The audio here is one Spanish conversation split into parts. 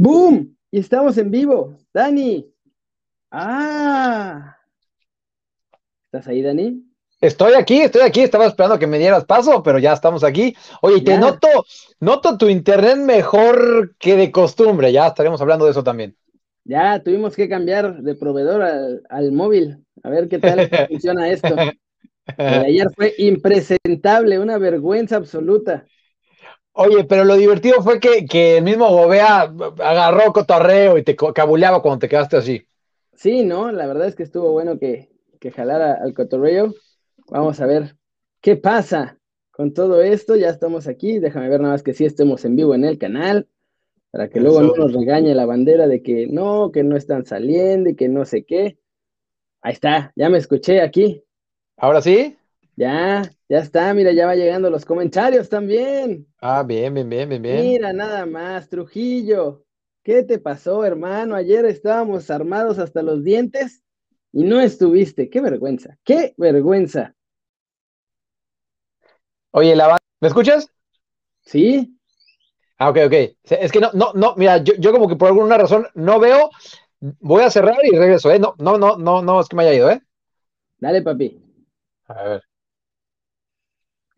¡Boom! Y estamos en vivo. Dani. Ah. ¿Estás ahí, Dani? Estoy aquí, estoy aquí, estaba esperando que me dieras paso, pero ya estamos aquí. Oye, te Ya. noto, noto tu internet mejor que de costumbre, ya estaremos hablando de eso también. Ya tuvimos que cambiar de proveedor al, al móvil. A ver qué tal funciona esto. Ayer fue impresentable, una vergüenza absoluta. Oye, pero lo divertido fue que, que el mismo Gobea agarró cotorreo y te cabuleaba cuando te quedaste así. Sí, ¿no? La verdad es que estuvo bueno que, que jalara al cotorreo. Vamos a ver qué pasa con todo esto. Ya estamos aquí. Déjame ver nada más que sí estemos en vivo en el canal. Para que luego no nos regañe la bandera de que no, que no están saliendo y que no sé qué. Ahí está, ya me escuché aquí. ¿Ahora sí? Ya, ya está, mira, ya va llegando los comentarios también. Ah, bien, bien, bien, bien, bien. Mira, nada más, Trujillo. ¿Qué te pasó, hermano? Ayer estábamos armados hasta los dientes y no estuviste. Qué vergüenza, qué vergüenza. Oye, la ¿me escuchas? ¿Sí? Ah, ok, ok. Es que no, no, no, mira, yo, yo como que por alguna razón no veo, voy a cerrar y regreso, ¿eh? No, no, no, no, no, es que me haya ido, ¿eh? Dale, papi. A ver.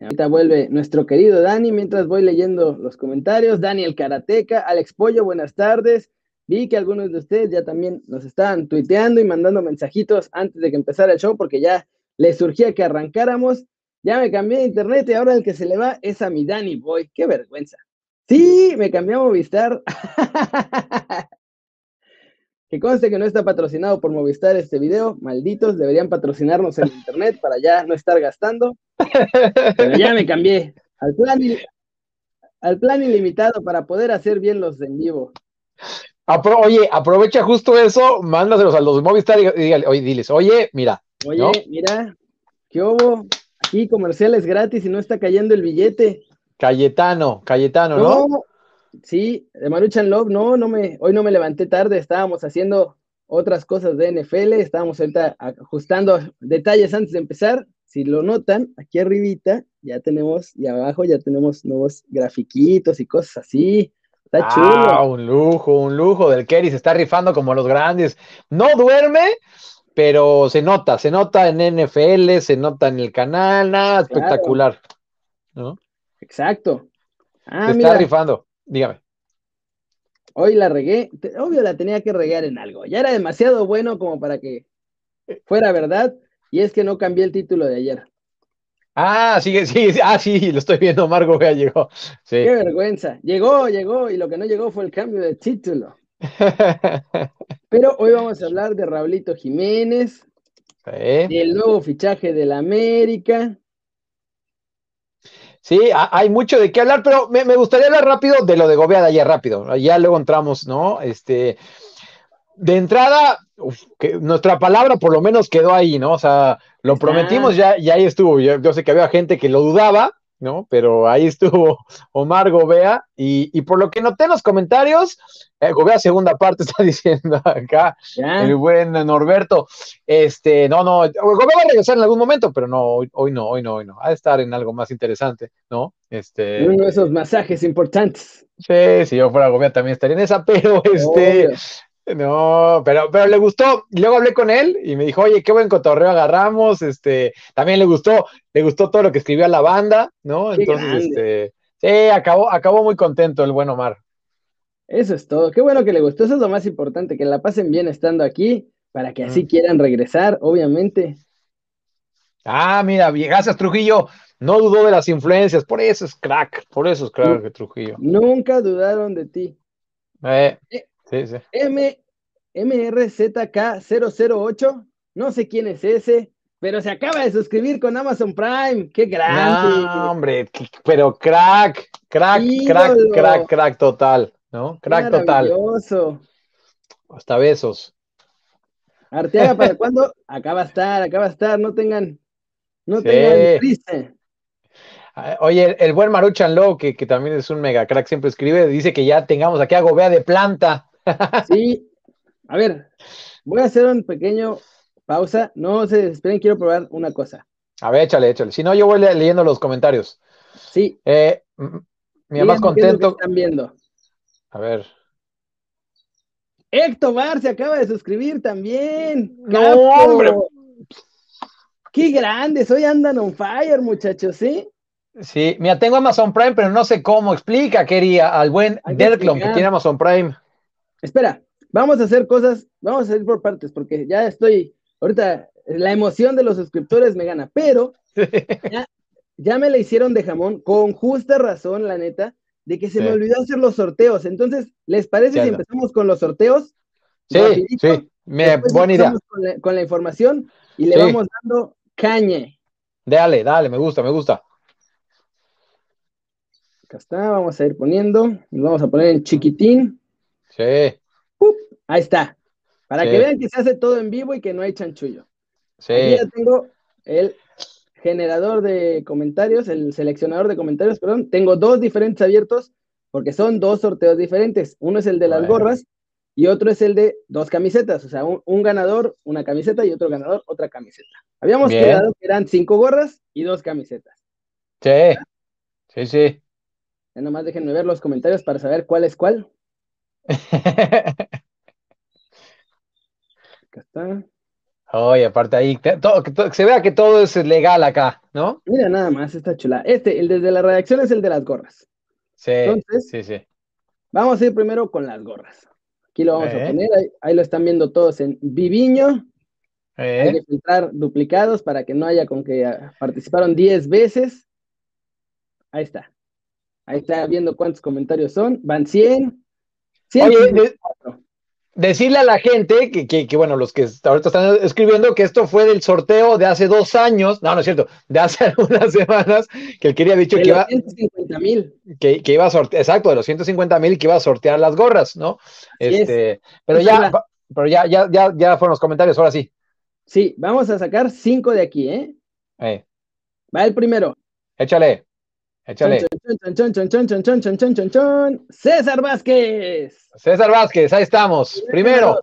Ahorita vuelve nuestro querido Dani mientras voy leyendo los comentarios. Daniel Karateca, Alex Pollo, buenas tardes. Vi que algunos de ustedes ya también nos estaban tuiteando y mandando mensajitos antes de que empezara el show porque ya les surgía que arrancáramos. Ya me cambié de internet y ahora el que se le va es a mi Dani Boy. ¡Qué vergüenza! Sí, me cambié a Movistar. que conste que no está patrocinado por Movistar este video. Malditos, deberían patrocinarnos en internet para ya no estar gastando. Pero ya me cambié al plan, il- al plan ilimitado para poder hacer bien los en vivo. Apro- oye, aprovecha justo eso, mándaselos a los de Movistar y, y dígale- oye, diles, oye, mira, Oye, ¿No? mira, ¿qué hubo? Aquí comerciales gratis y no está cayendo el billete. Cayetano, Cayetano, ¿no? No, sí, de Maruchan Love, no, no me, hoy no me levanté tarde, estábamos haciendo otras cosas de NFL, estábamos ahorita ajustando detalles antes de empezar. Si lo notan, aquí arribita ya tenemos, y abajo ya tenemos nuevos grafiquitos y cosas así. Está Ah, chulo. un lujo, un lujo del Kerry, se está rifando como los grandes. No duerme, pero se nota, se nota en NFL, se nota en el canal, nada Claro. espectacular, ¿no? Exacto. Ah, se mira, está rifando, dígame. hoy la regué. Obvio la tenía que regar en algo. Ya era demasiado bueno como para que fuera verdad. Y es que no cambié el título de ayer. Ah, sigue, sigue, ah, sí, lo estoy viendo, Margo ya llegó. Sí. Qué vergüenza. Llegó, llegó, y lo que no llegó fue el cambio de título. Pero hoy vamos a hablar de Raulito Jiménez, Sí. del nuevo fichaje del América. Sí, ha- hay mucho de qué hablar, pero me, me gustaría hablar rápido de lo de Gobea de ayer, rápido. Ya luego entramos, ¿no? Este, de entrada, uf, que nuestra palabra por lo menos quedó ahí, ¿no? O sea, lo prometimos ya y ahí estuvo. Yo, yo sé que había gente que lo dudaba, ¿no? Pero ahí estuvo Omar Gobea y, y por lo que noté en los comentarios, eh, Gobea segunda parte está diciendo acá. El buen Norberto, este, no, no, Gobea va a regresar en algún momento, pero no, hoy, hoy no, hoy no, hoy no, ha de estar en algo más interesante, ¿no? Este, uno de esos masajes importantes. sí, si yo fuera Gobea también estaría en esa, pero este, Obvio. No, pero, pero le gustó, luego hablé con él y me dijo, oye, qué buen cotorreo agarramos, este, también le gustó, le gustó todo lo que escribió a la banda, ¿no? Qué Entonces, grande. este, sí, acabó, acabó muy contento el buen Omar. Eso es todo. Qué bueno que le gustó. Eso es lo más importante, que la pasen bien estando aquí, para que así Mm. quieran regresar, obviamente. Ah, mira, gracias Trujillo, no dudó de las influencias, por eso es crack, por eso es crack Trujillo. Nunca dudaron de ti. Eh, Eh. Sí, sí. M MRZK008, no sé quién es ese, pero se acaba de suscribir con Amazon Prime. ¡Qué grande! No, hombre, pero crack, crack, crack, Ídolo. crack, crack total, ¿no? Crack total, hasta besos. Arteaga, ¿para cuándo? Acá va a estar, acá va a estar, no tengan, no Sí. tengan prisa. Ah, Oye, el, el buen Maruchan Low, que, que también es un mega crack, siempre escribe, dice que ya tengamos aquí a Gobea de planta. Sí, a ver, voy a hacer un pequeño pausa. No se esperen, quiero probar una cosa. A ver, échale, échale. Si no, yo voy le- leyendo los comentarios. Sí, Eh, es más contento. están viendo. A ver. Héctor se acaba de suscribir también. No, ¡Capo! hombre. Qué grandes, hoy andan on fire, muchachos, ¿sí? Sí, mira, tengo Amazon Prime, pero no sé cómo. Explica, quería, al buen Hay que tiene Amazon Prime. Espera, vamos a hacer cosas, vamos a ir por partes, porque ya estoy, ahorita la emoción de los suscriptores me gana, pero ya, ya me la hicieron de jamón, con justa razón, la neta, de que se Sí. me olvidó hacer los sorteos. Entonces, ¿les parece si empezamos con los sorteos? Sí, Rapidito. sí, me- buena idea. empezamos Con la, con la información y le Sí. vamos dando caña. Dale, dale, me gusta, me gusta. Acá está, vamos a ir poniendo, nos vamos a poner en chiquitín. Sí, Ahí está. Para Sí. que vean que se hace todo en vivo y que no hay chanchullo. Aquí sí. ya tengo el generador de comentarios, el seleccionador de comentarios, perdón. Tengo dos diferentes abiertos porque son dos sorteos diferentes. Uno es el de las gorras y otro es el de dos camisetas. O sea, un, un ganador, una camiseta y otro ganador, otra camiseta. Habíamos Bien. quedado que eran cinco gorras y dos camisetas. Sí, sí, sí. Ya nomás déjenme ver los comentarios para saber cuál es cuál. Acá está. Oye, aparte ahí, que, todo- que todo- que se vea que todo es legal acá, ¿no? Mira nada más esta chula. Este, el desde la redacción es el de las gorras. Sí, Entonces- sí, sí. Vamos a ir primero con las gorras. Aquí lo vamos a Eh. poner, ahí, ahí lo están viendo todos en Viviño. Hay Eh, que filtrar duplicados para que no haya con que ah, participaron 10 veces. Ahí está. Ahí está viendo cuántos comentarios son. Van 100. Oye, 154. decirle a la gente que, que, que, bueno, los que ahorita están escribiendo que esto fue del sorteo de hace dos años, no, no es cierto, de hace algunas semanas, que el quería dicho De que los iba, 150 mil. que, que iba a sortear, exacto, de los 150 mil que iba a sortear las gorras, ¿no? Es. Este, pero Pues ya, pero ya, ya, ya, ya fueron los comentarios, ahora sí. Sí, vamos a sacar 5 de aquí, ¿eh? Eh, Va el primero. échale, Échale. César Vázquez. César Vázquez, ahí estamos. Primero.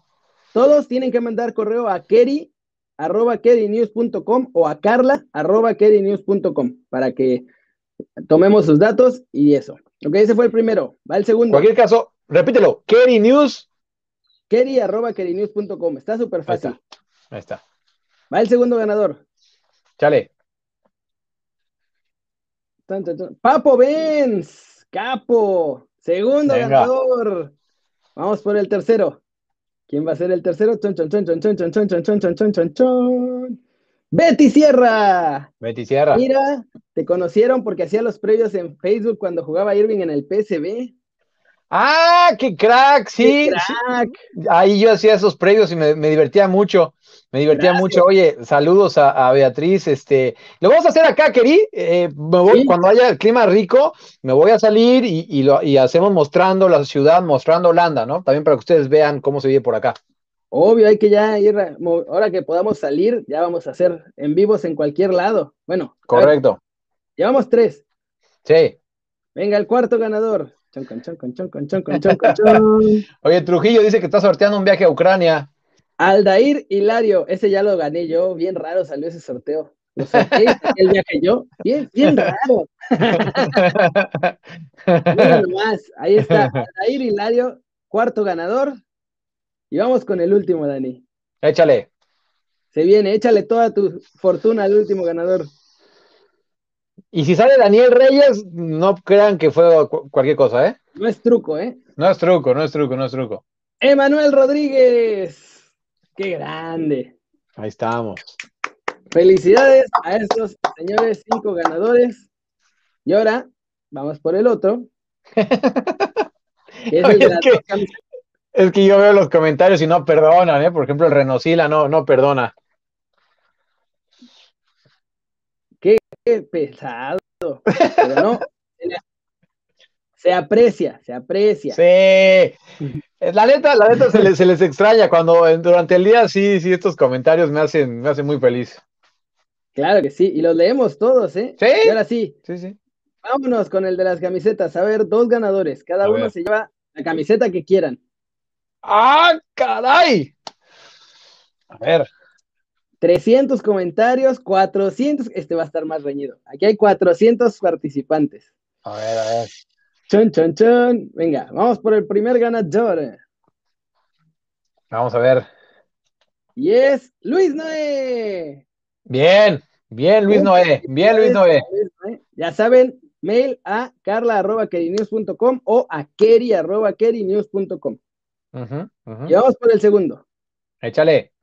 Todos tienen que mandar correo a Kerry arroba kerinews.com o a carla arroba kerinews.com para que tomemos sus datos y eso. Ok, ese fue el primero. Va el segundo. En cualquier caso, repítelo. Kerry News. Kerry arroba kerinews.com. Está súper fácil. Ahí está. Va el segundo ganador. Chale. Tan, tan, tan. Papo Benz. Capo. Segundo Venga. ganador. Vamos por el tercero. ¿Quién va a ser el tercero? Chon, chon, chon, chon, chon, chon, chon, chon, chon, chon, chon, chon, chon. Betty Sierra. Betty Sierra. Mira, te conocieron porque hacía los previos en Facebook cuando jugaba Irving en el PSB. Ah, qué crack, sí. ¡Qué sí. crack! Ahí yo hacía esos previos y me, me divertía mucho. Me divertía Gracias. mucho. Oye, saludos a, a Beatriz. Este, lo vamos a hacer acá, Keri. Eh, me voy, Sí. Cuando haya el clima rico, me voy a salir y, y lo, y hacemos mostrando la ciudad, mostrando Holanda, ¿no? También para que ustedes vean cómo se vive por acá. Obvio, hay que ya ir, a- ahora que podamos salir, ya vamos a hacer en vivos en cualquier lado. Bueno, ver, Correcto. llevamos tres. Sí. Venga, el cuarto ganador. Chon, con, chon, con, chon, con, chon, con, chon, con, chon. Oye, Trujillo dice que está sorteando un viaje a Ucrania. Aldair Hilario, ese ya lo gané yo. Bien raro salió ese sorteo. Lo saqué el viaje yo. Bien, bien raro. Mira nomás, ahí está. Aldair Hilario, cuarto ganador. Y vamos con el último, Dani. Échale. Se viene, échale toda tu fortuna al último ganador. Y si sale Daniel Reyes, no crean que fue cu- cualquier cosa, ¿eh? No es truco, ¿eh? No es truco, no es truco, no es truco. Emanuel Rodríguez. Qué grande. Ahí estamos. Felicidades a estos señores cinco ganadores. Y ahora vamos por el otro. es Oye, que-. Es yo veo los comentarios y no perdonan, ¿eh? Por ejemplo, el Renosila no, no perdona. Qué pesado. Pero no. se Se aprecia, se aprecia. Sí. Eh, La neta, la neta se les, se les extraña cuando durante el día sí, sí, estos comentarios me hacen, me hacen muy feliz. Claro que sí. Y los leemos todos, ¿eh? Sí. Y ahora sí, Sí, sí. vámonos con el de las camisetas. A ver, dos ganadores. Cada A uno ver. se lleva la camiseta que quieran. ¡Ah, caray! A ver, 300 comentarios, 400. Este va a estar más reñido. Aquí hay 400 participantes. a ver, a ver. Chon, chon, chon. Venga, vamos por el primer ganador. Vamos a ver. Y es Luis Noé. Bien, bien Luis Noé, bien Luis Noé. Ya saben, mail a carla.kerinews.com o a keri.kerinews.com. Y vamos por el segundo. Échale.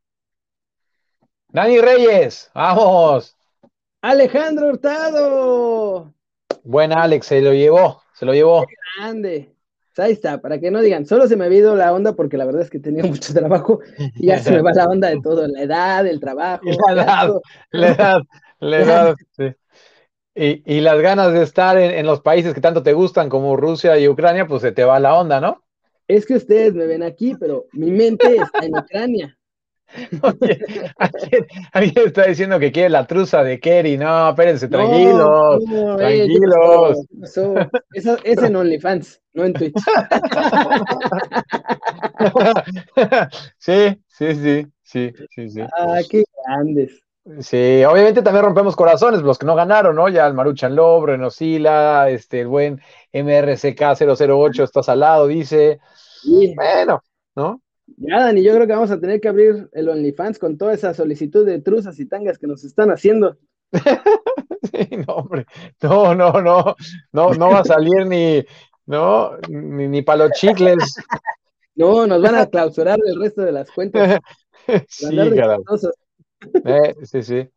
Dani Reyes, vamos. Alejandro Hurtado. Buen Alex, se lo llevó, se lo llevó. grande. Ahí está, para que no digan, solo se me ha ido la onda porque la verdad es que tenía mucho trabajo y ya se me va la onda de todo, la edad, el trabajo. La edad, la edad, la edad, sí. Y, las ganas de estar en, los países que tanto te gustan como Rusia y Ucrania, pues se te va la onda, ¿no? Es que ustedes me ven aquí, pero mi mente está en Ucrania. Oye, ¿alguien, está diciendo que quiere la truza de Kerry. No, espérense, tranquilos. tranquilos. eso, es en OnlyFans, no en Twitch. sí, sí, sí, sí, sí, sí. Ah, qué grandes. Sí, obviamente también rompemos corazones, los que no ganaron, ¿no? Ya el Maruchan Lob, Renosila, este, el buen MRCK008 está salado, dice. Bueno, ¿no? Ya, Dani, yo creo que vamos a tener que abrir el OnlyFans con toda esa solicitud de truzas y tangas que nos están haciendo. sí, no, hombre. No, no, no. No, no va a salir ni, no, ni, ni para los chicles. No, nos van a clausurar el resto de las cuentas. sí, eh, sí, sí.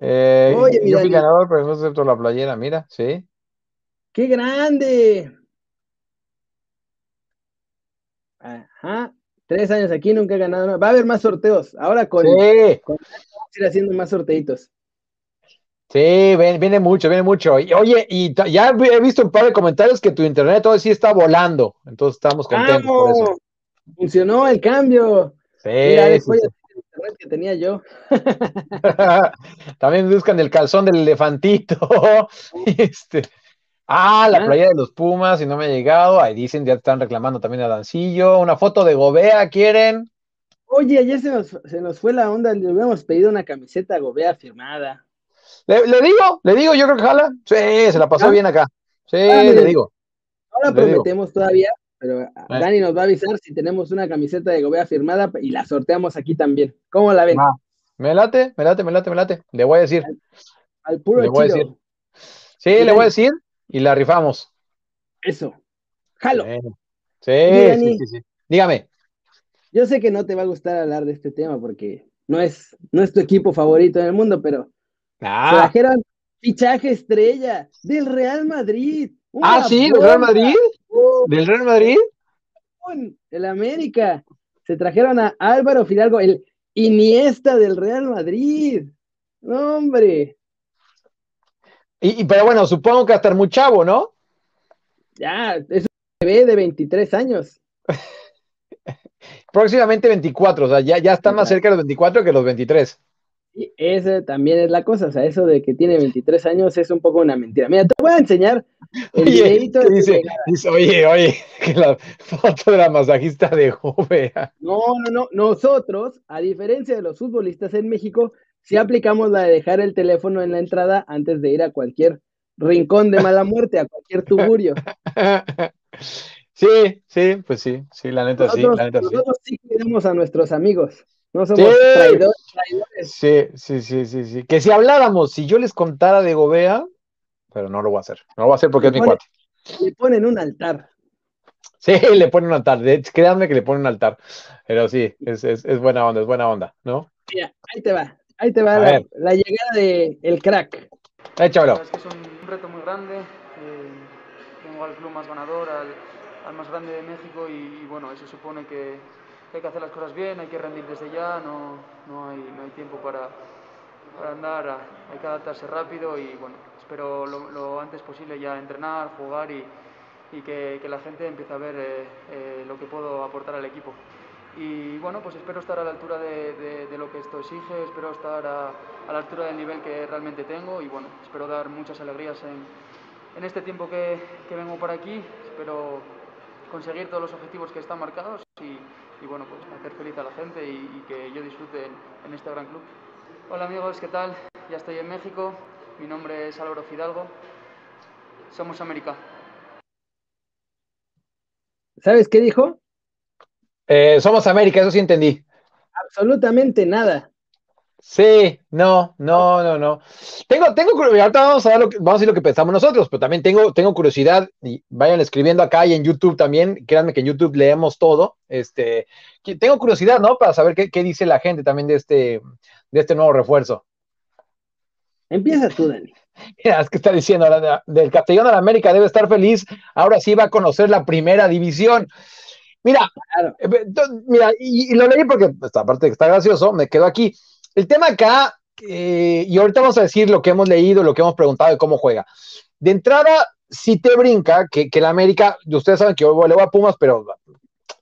Eh, Oye, yo fui ganador, pero no acepto la playera, mira, sí. ¡Qué grande! Ajá. Tres años aquí, nunca he ganado Va a haber más sorteos. Ahora con, sí. vamos a ir haciendo más sorteitos. Sí, viene, mucho, viene mucho. oye, y ya he visto un par de comentarios que tu internet todo sí está volando. Entonces estamos contentos por eso. Funcionó el cambio. Sí, después internet que tenía yo. También buscan el calzón del elefantito. este. Ah, la playa de los Pumas, y no me ha llegado. Ahí dicen, ya están reclamando también a Dancillo. Una foto de Gobea, ¿quieren? Oye, ayer se nos, se nos fue la onda, le hubiéramos pedido una camiseta Gobea firmada. Le, digo, le digo, yo creo que jala. Sí, se la pasó bien acá. Sí, le digo. Ahora prometemos todavía, pero eh. Dani nos va a avisar si tenemos una camiseta de Gobea firmada y la sorteamos aquí también. ¿Cómo la ven? me late, me late, me late, me late. Le voy a decir. Al, puro le voy a decir. Sí, le voy a decir y la rifamos. Eso. Jalo. Sí, sí, sí, Dígame. Yo sé que no te va a gustar hablar de este tema porque no es, no es tu equipo favorito en el mundo, pero ah. trajeron fichaje estrella del Real Madrid. Ah, sí, del Real Madrid. ¿Del Real Madrid? El América. Se trajeron a Álvaro Fidalgo, el Iniesta del Real Madrid. No, hombre. Y, pero bueno, supongo que hasta estar muy chavo, ¿no? Ya, es un bebé de 23 años. Próximamente 24, o sea, ya, ya está más cerca de los 24 que los 23. Y esa también es la cosa, o sea, eso de que tiene 23 años es un poco una mentira. Mira, te voy a enseñar el oye, dice, dice, oye, oye, que la foto de la masajista de Jovea. No, no, no, nosotros, a diferencia de los futbolistas en México, si aplicamos la de dejar el teléfono en la entrada antes de ir a cualquier rincón de mala muerte, a cualquier tuburio. Sí, sí, pues sí, sí, la neta sí, la neta nosotros sí. cuidamos a nuestros amigos, no somos traidores, Sí, sí, sí, sí, sí. Que si habláramos, si yo les contara de Gobea, pero no lo voy a hacer, no lo voy a hacer porque es mi cuate. Le ponen un altar. Sí, le ponen un altar, créanme que le ponen un altar, pero sí, es, es, es buena onda, es buena onda, ¿no? Mira, ahí te va. Ahí te va la, llegada de el crack. Échalo. Es que es un reto muy grande. Eh, tengo al club más ganador, al, más grande de México y, bueno, eso supone que, hay que hacer las cosas bien, hay que rendir desde ya, no, no, hay, no hay tiempo para, para andar, hay que adaptarse rápido y bueno, espero lo, antes posible ya entrenar, jugar y, y que, que, la gente empiece a ver eh, eh, lo que puedo aportar al equipo y bueno, pues espero estar a la altura de, de, lo que esto exige, espero estar a, la altura del nivel que realmente tengo y bueno, espero dar muchas alegrías en, en este tiempo que, que, vengo por aquí, espero conseguir todos los objetivos que están marcados y, y bueno, pues hacer feliz a la gente y, y que yo disfrute en, en, este gran club. Hola amigos, ¿qué tal? Ya estoy en México, mi nombre es Álvaro Fidalgo, somos América. ¿Sabes qué dijo? Eh, somos América, eso sí entendí. Absolutamente nada. Sí, no, no, no, no. Tengo, tengo curiosidad, ahorita vamos a, dar lo que, vamos a decir lo que pensamos nosotros, pero también tengo, tengo curiosidad, y vayan escribiendo acá y en YouTube también, créanme que en YouTube leemos todo, este, tengo curiosidad, ¿no? Para saber qué, qué dice la gente también de este, de este nuevo refuerzo. Empieza tú, Dani. Mira, es que está diciendo, del Castellón a la América debe estar feliz, ahora sí va a conocer la primera división. Mira, eh, mira, y, lo leí porque, pues, aparte que está gracioso, me quedo aquí. El tema acá, eh, y ahorita vamos a decir lo que hemos leído, lo que hemos preguntado de cómo juega. De entrada, si te brinca que, que la América, ustedes saben que yo le voy a Pumas, pero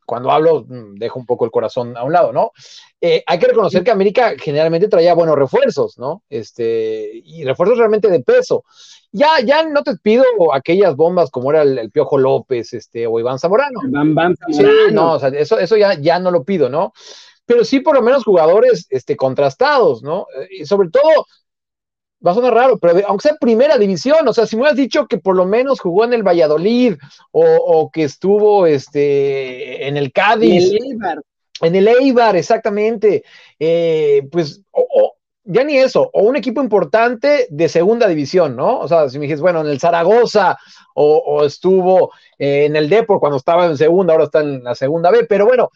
cuando hablo mm, dejo un poco el corazón a un lado, ¿no? Eh, hay que reconocer que América generalmente traía buenos refuerzos, ¿no? Este, y refuerzos realmente de peso. Ya, ya no te pido aquellas bombas como era el, Piojo López, este, o Iván Zamorano. Sí, no, o sea, eso, eso ya, ya no lo pido, ¿no? Pero sí por lo menos jugadores este, contrastados, ¿no? Y sobre todo, va a sonar raro, pero aunque sea primera división, o sea, si me hubieras dicho que por lo menos jugó en el Valladolid o, que estuvo este, en el Cádiz. En el Eibar. En el Eibar, exactamente. Eh, pues, o, ya ni eso, o un equipo importante de segunda división, ¿no? O sea, si me dices, bueno, en el Zaragoza o, estuvo eh, en el Depor cuando estaba en segunda, ahora está en la segunda B, pero bueno,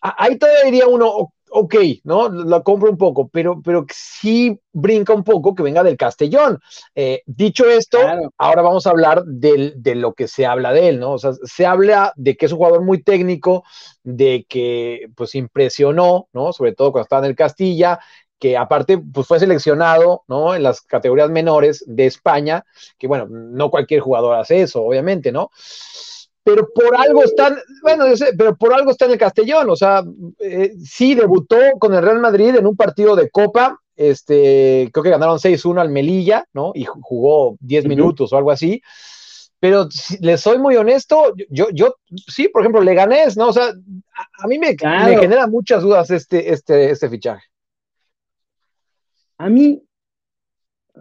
ahí todavía diría uno, ok, ¿no? La compro un poco, pero, pero sí brinca un poco que venga del Castellón. Eh, dicho esto, ahora vamos a hablar de lo que se habla de él, ¿no? O sea, se habla de que es un jugador muy técnico, de que pues impresionó, ¿no? Sobre todo cuando estaba en el Castilla, que aparte pues fue seleccionado, ¿no? En las categorías menores de España, que bueno, no cualquier jugador hace eso, obviamente, ¿no? pero por algo están, bueno, yo sé, pero por algo está en el Castellón, o sea, eh, sí debutó con el Real Madrid en un partido de Copa, este, creo que ganaron 6-1 al Melilla, ¿no? Y jugó 10 minutos o algo así. Pero si les soy muy honesto, yo, yo, sí, por ejemplo, Leganés, ¿no? O sea, a, mí me, me, genera muchas dudas este, este, este fichaje. A mí,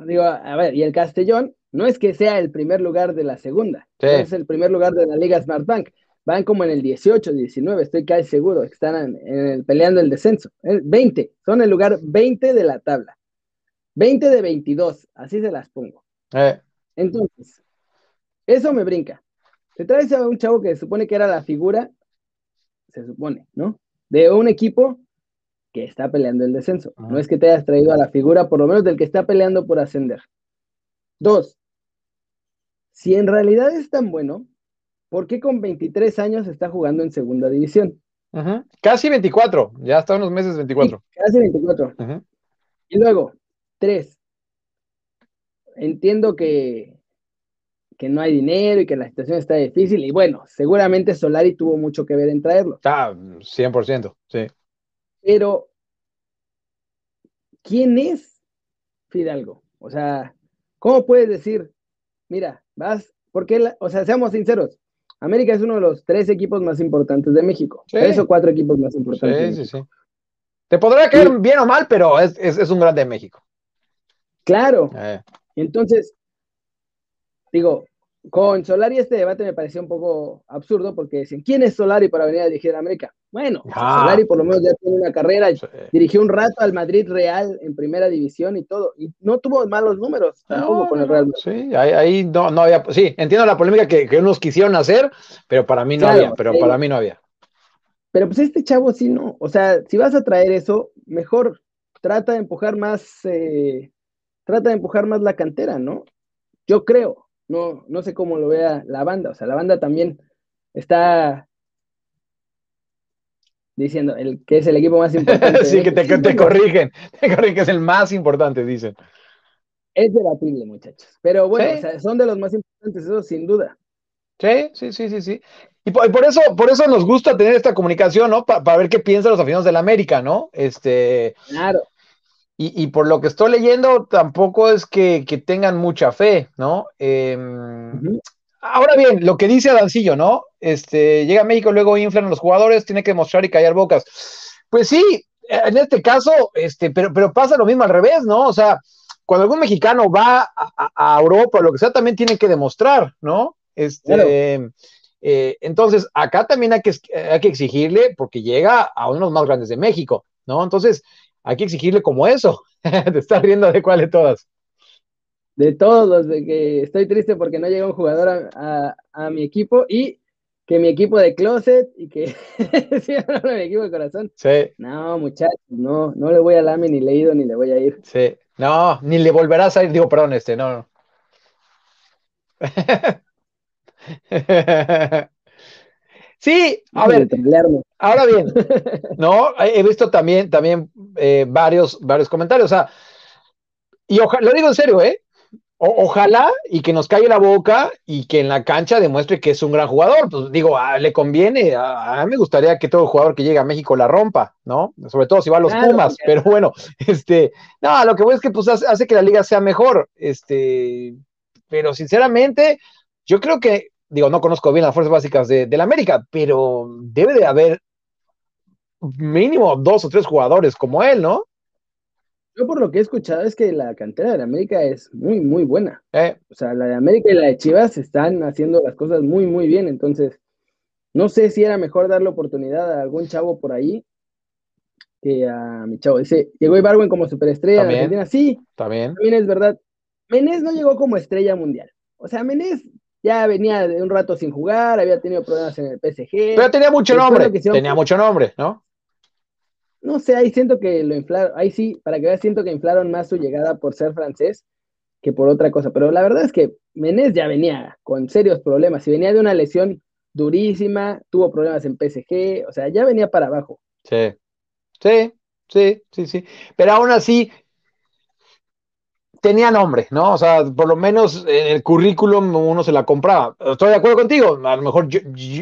digo, a ver, y el Castellón, no es que sea el primer lugar de la segunda, es el primer lugar de la Liga Smart Bank. Van como en el 18, 19, estoy casi seguro, están peleando el descenso. 20, son el lugar 20 de la tabla. 20 de 22, así se las pongo. Eh. Entonces, eso me brinca. Se trae a un chavo que se supone que era la figura, se supone, ¿no? De un equipo que está peleando el descenso. No es que te hayas traído a la figura, por lo menos del que está peleando por ascender. Dos, si en realidad es tan bueno, ¿por qué con 23 años está jugando en segunda división? Casi 24, ya hasta unos meses 24. casi 24. Y luego, tres. Entiendo que, que no hay dinero y que la situación está difícil. Y bueno, seguramente Solari tuvo mucho que ver en traerlo. Ah, 100%, sí. Pero, ¿quién es Fidalgo? O sea, ¿cómo puedes decir, mira, vas, porque, o sea, seamos sinceros, América es uno de los tres equipos más importantes de México. Tres o cuatro equipos más importantes. Sí, sí, sí. Te podrá caer bien o mal, pero es, es, un grande de México. Claro. Eh. Entonces, digo, con Solari este debate me pareció un poco absurdo porque dicen, ¿quién es Solari para venir a dirigir a América? Bueno, ah. Solari por lo menos ya tiene una carrera, dirigió un rato al Madrid Real en primera división y todo, y no tuvo malos números tampoco con el Real Sí, ahí, no, no, había, sí, entiendo la polémica que, que unos quisieron hacer, pero para mí no había, pero para mí no había. Pero pues este chavo sí no, o sea, si vas a traer eso, mejor trata de empujar más, eh, trata de empujar más la cantera, ¿no? Yo creo, no, no sé cómo lo vea la banda. O sea, la banda también está diciendo el que es el equipo más importante. sí, que te, corrigen, te corrigen que es el más importante, dicen. Es debatible, muchachos. Pero bueno, son de los más importantes, eso sin duda. Sí, sí, sí, sí, sí. Y por, eso, por eso nos gusta tener esta comunicación, ¿no? para ver qué piensan los aficionados de la América, ¿no? Este. Claro. Y, por lo que estoy leyendo, tampoco es que, tengan mucha fe, ¿no? Em, ahora bien, lo que dice Adancillo, ¿no? Este, llega a México, luego inflan a los jugadores, tiene que mostrar y callar bocas. Pues sí, en este caso, este, pero, pero pasa lo mismo al revés, ¿no? O sea, cuando algún mexicano va a, Europa o lo que sea, también tiene que demostrar, ¿no? Este, Eh, entonces, acá también hay que, hay que exigirle, porque llega a uno de los más grandes de México, ¿no? Entonces, hay que exigirle como eso. Te estás riendo de cuál de todas. De todos, de que estoy triste porque no llega un jugador a, a, mi equipo y que mi equipo de closet y que sí, no, mi equipo de corazón. Sí. No, muchachos, no, no le voy a Lame ni leído ni le voy a ir. Sí. No, ni le volverás a ir, digo, perdón, este, no. Sí, a ver, ahora bien, no, he visto también, también eh, varios, varios comentarios, o sea, y ojalá, lo digo en serio, ¿eh? Ojalá y que nos calle la boca y que en la cancha demuestre que es un gran jugador. Pues digo, ah, le conviene. A, mí me gustaría que todo jugador que llegue a México la rompa, ¿no? Sobre todo si va a los Pumas. Pero bueno, este, no, lo que voy es que pues hace, que la liga sea mejor. Este, pero sinceramente, yo creo que, digo, no conozco bien las fuerzas básicas de, de la América, pero debe de haber mínimo dos o tres jugadores como él, ¿no? Yo por lo que he escuchado es que la cantera de América es muy, muy buena. Eh. O sea, la de América y la de Chivas están haciendo las cosas muy, muy bien. Entonces, no sé si era mejor darle oportunidad a algún chavo por ahí que a mi chavo. Dice, llegó Ibarwen como superestrella en Argentina. Sí, también. También es verdad. Menés no llegó como estrella mundial. O sea, Menés ya venía de un rato sin jugar, había tenido problemas en el PSG. Pero tenía mucho nombre, tenía mucho nombre, ¿no? No sé, ahí siento que lo inflaron, ahí sí, para que veas, siento que inflaron más su llegada por ser francés que por otra cosa. Pero la verdad es que Menés ya venía con serios problemas y venía de una lesión durísima, tuvo problemas en PSG, o sea, ya venía para abajo. Sí, sí, sí, sí, sí. Pero aún así, tenía nombre, ¿no? O sea, por lo menos en el currículum uno se la compraba. Estoy de acuerdo contigo, a lo mejor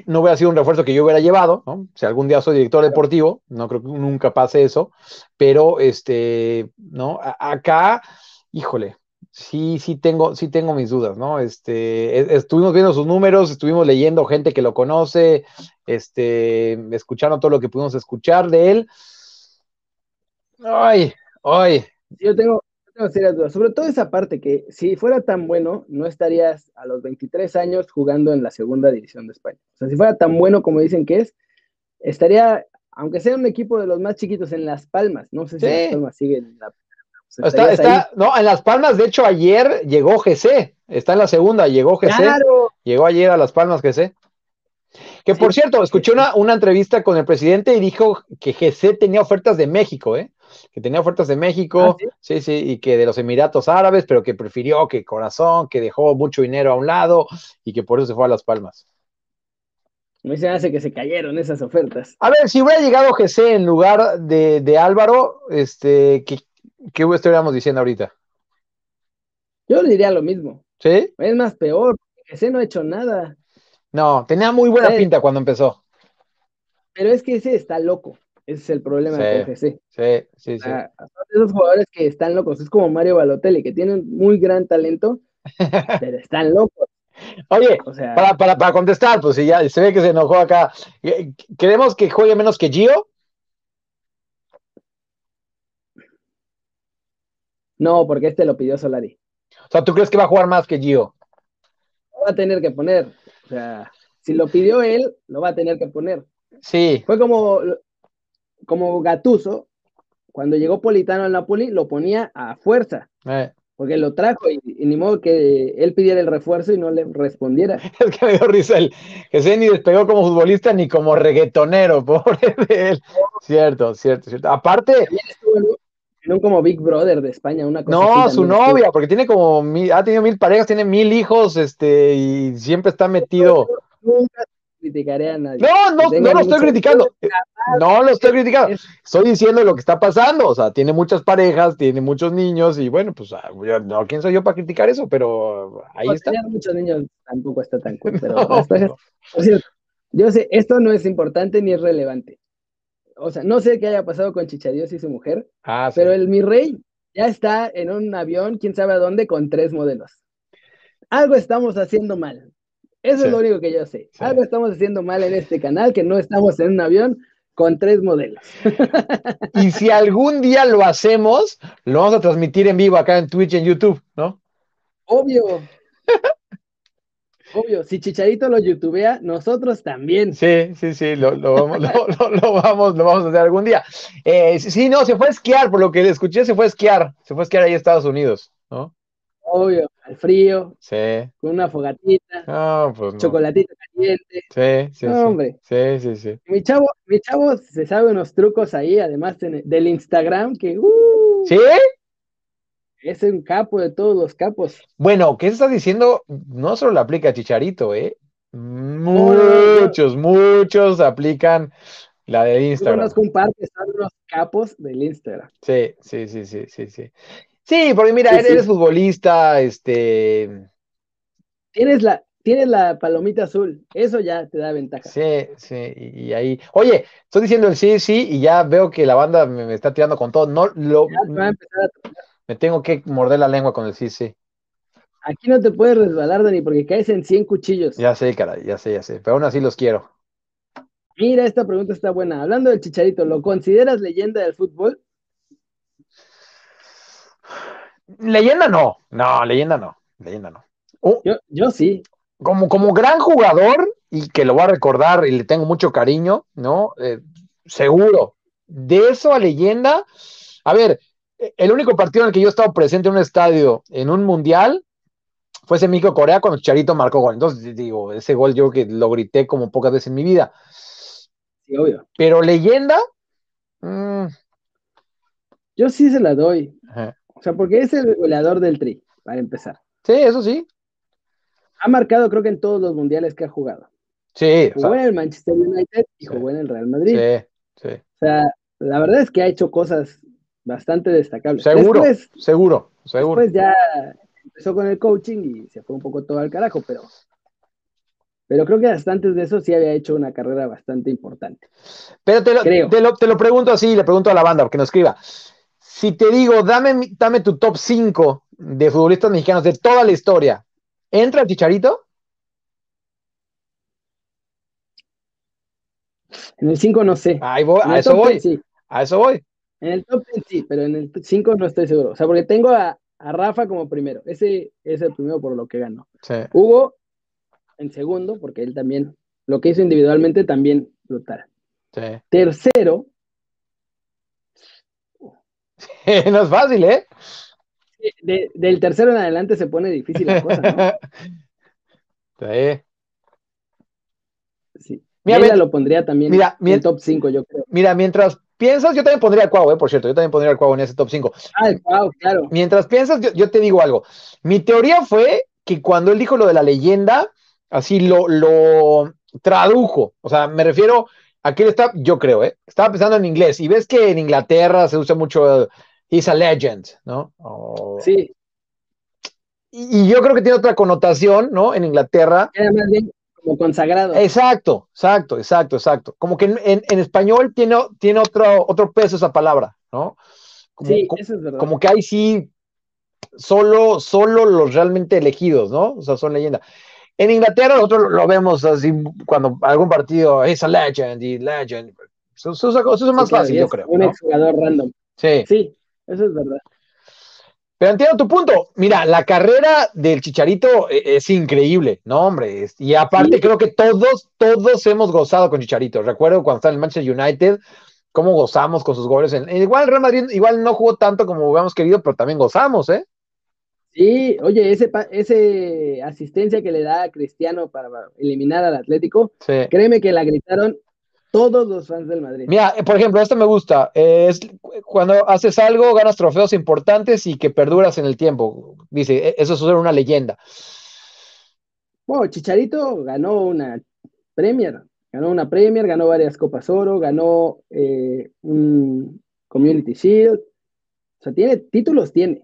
no hubiera sido un refuerzo que yo hubiera llevado, ¿no? Si algún día soy director deportivo, no creo que nunca pase eso, pero este, ¿no? acá, híjole, sí, sí tengo, sí tengo mis dudas, ¿no? Este, estuvimos viendo sus números, estuvimos leyendo gente que lo conoce, este, escuchando todo lo que pudimos escuchar de él. Ay, ay. Yo tengo, tengo serias dudas. Sobre todo esa parte que si fuera tan bueno, no estarías a los 23 años jugando en la segunda división de España. O sea, si fuera tan bueno como dicen que es, estaría, aunque sea un equipo de los más chiquitos en Las Palmas, no sé si Las Palmas sigue en la... está, no, en Las Palmas, de hecho, ayer llegó GC, está en la segunda, llegó GC, llegó ayer a Las Palmas GC. Que por cierto, escuché una, una entrevista con el presidente y dijo que GC tenía ofertas de México, ¿eh? Que tenía ofertas de México, ah, sí? sí? y que de los Emiratos Árabes, pero que prefirió que Corazón, que dejó mucho dinero a un lado y que por eso se fue a Las Palmas. Me se hace que se cayeron esas ofertas. A ver, si hubiera llegado GC en lugar de, Álvaro, este, ¿qué, ¿qué estaríamos diciendo ahorita? Yo le diría lo mismo. ¿Sí? Es más peor, GC no ha hecho nada. No, tenía muy buena pinta cuando empezó. Pero es que ese está loco. Ese es el problema de GC. Sí, sí, sí. esos jugadores que están locos, es como Mario Balotelli, que tienen muy gran talento, pero están locos. Oye, para, para, para, contestar, pues si ya se ve que se enojó acá, ¿queremos que juegue menos que Gio? No, porque este lo pidió Solari. O sea, ¿tú crees que va a jugar más que Gio? va a tener que poner. O sea, si lo pidió él, lo va a tener que poner. Sí. Fue como, como Gatuso, cuando llegó Politano al Napoli, lo ponía a fuerza. Eh. Porque lo trajo y, ni modo que él pidiera el refuerzo y no le respondiera. Es que me dio risa el que se ni despegó como futbolista ni como reggaetonero, pobre de él. Cierto, cierto, cierto. Aparte. en como Big Brother de España, una cosa No, su novia, porque tiene como ha tenido mil parejas, tiene mil hijos, este, y siempre está metido criticaré a nadie. No, no, no lo estoy criticando. No lo estoy criticando. Estoy diciendo lo que está pasando. O sea, tiene muchas parejas, tiene muchos niños y bueno, pues ah, no, ¿quién soy yo para criticar eso? Pero ahí está. Tener muchos niños tampoco está tan cool. Pero yo sé, esto no es importante ni es relevante. O sea, no sé qué haya pasado con Chichadios y su mujer, ah, pero el mi rey ya está en un avión, quién sabe a dónde, con tres modelos. Algo estamos haciendo mal. Eso es lo único que yo sé. Algo estamos haciendo mal en este canal, que no estamos en un avión con tres modelos. y si algún día lo hacemos, lo vamos a transmitir en vivo acá en Twitch, en YouTube, ¿no? Obvio. Obvio, si Chicharito lo youtubea, nosotros también. Sí, sí, sí, lo, vamos, lo, vamos, lo vamos a hacer algún día. Eh, sí, no, se fue a esquiar, por lo que escuché, se fue a esquiar, se fue a esquiar ahí a Estados Unidos, ¿no? Obvio, al frío, sí. con una fogatita, no, pues chocolatito caliente. Sí, sí, hombre. Sí, sí, sí. Mi chavo, mi chavo se sabe unos trucos ahí, además del Instagram, que... Uh, ¿Sí? Es un capo de todos los capos. Bueno, ¿qué estás diciendo? No solo le aplica Chicharito, ¿eh? Muchos, muchos aplican la de Instagram. Yo conozco son los capos del Instagram. Sí, sí, sí, sí, sí, sí. Sí, porque mira, eres futbolista, este. Tienes la, tienes la palomita azul, eso ya te da ventaja. Sí, sí, y, ahí. Oye, estoy diciendo el sí, sí, y ya veo que la banda me, está tirando con todo. No, lo, va a empezar a me tengo que morder la lengua con el sí, sí. Aquí no te puedes resbalar, Dani, porque caes en 100 cuchillos. Ya sé, caray, ya sé, ya sé. Pero aún así los quiero. Mira, esta pregunta está buena. Hablando del chicharito, ¿lo consideras leyenda del fútbol? Leyenda no. No, leyenda no. Leyenda no. Uh, yo, sí. Como, como gran jugador, y que lo voy a recordar y le tengo mucho cariño, ¿no? Eh, seguro. De eso a leyenda. A ver, el único partido en el que yo he estado presente en un estadio, en un mundial, fue ese México-Corea cuando Charito marcó gol. Entonces, digo, ese gol yo que lo grité como pocas veces en mi vida. Sí, obvio. Pero leyenda. Mm. Yo sí se la doy. O sea, porque es el goleador del Tri, para empezar. Sí, eso sí. Ha marcado, creo que en todos los mundiales que ha jugado. Sí. Jugó en el Manchester United y jugó en el Real Madrid. Sí, sí. O sea, la verdad es que ha hecho cosas bastante destacable. Seguro, seguro, seguro. Después ya empezó con el coaching y se fue un poco todo al carajo, pero, pero creo que hasta antes de eso sí había hecho una carrera bastante importante. Pero te lo, te lo, pregunto así, le pregunto a la banda, porque nos escriba. Si te digo, dame, dame tu top 5 de futbolistas mexicanos de toda la historia, ¿entra el Chicharito? En el 5 no sé. Ahí voy, a eso voy. A eso voy. En el top 10 sí, pero en el 5 no estoy seguro. O sea, porque tengo a, Rafa como primero. Ese es el primero por lo que ganó. Hugo en segundo, porque él también, lo que hizo individualmente también brutal. Sí. Tercero. no es fácil, ¿eh? del tercero en adelante se pone difícil la cosa, ¿no? Sí. Sí. Mira, lo pondría también en el top 5, yo creo. Mira, mientras piensas, yo también pondría al Cuau, eh, por cierto, yo también pondría al Cuau en ese top 5. Ah, el Cuau, claro. Mientras piensas, yo, te digo algo. Mi teoría fue que cuando él dijo lo de la leyenda, así lo, lo tradujo. O sea, me refiero a que él está, yo creo, ¿eh? Estaba pensando en inglés. Y ves que en Inglaterra se usa mucho, he's a legend, ¿no? Sí. Y, yo creo que tiene otra connotación, ¿no? En Inglaterra. Además, bien, como consagrado. Exacto, exacto, exacto, exacto. Como que en, español tiene, tiene otro, otro peso esa palabra, ¿no? sí, eso es verdad. Como que hay sí solo, solo los realmente elegidos, ¿no? O sea, son leyendas. En Inglaterra nosotros lo, vemos así cuando algún partido es a legend y legend. Eso, es más fácil, yo creo. Un exjugador random. Sí. Sí, eso es verdad. Pero entiendo tu punto. Mira, la carrera del Chicharito eh, es, increíble, ¿no, hombre? Y aparte creo que todos, todos hemos gozado con Chicharito. Recuerdo cuando estaba en el Manchester United, cómo gozamos con sus goles. igual Real Madrid igual no jugó tanto como hubiéramos querido, pero también gozamos, ¿eh? Sí, oye, ese, ese asistencia que le da a Cristiano para eliminar al Atlético, créeme que la gritaron todos los fans del Madrid. Mira, por ejemplo, esto me gusta. es cuando haces algo, ganas trofeos importantes y que perduras en el tiempo. Dice, e, eso es una leyenda. Bueno, Chicharito ganó una Premier, ganó una Premier, ganó varias Copas Oro, ganó eh, un Community Shield. O sea, tiene títulos, tiene.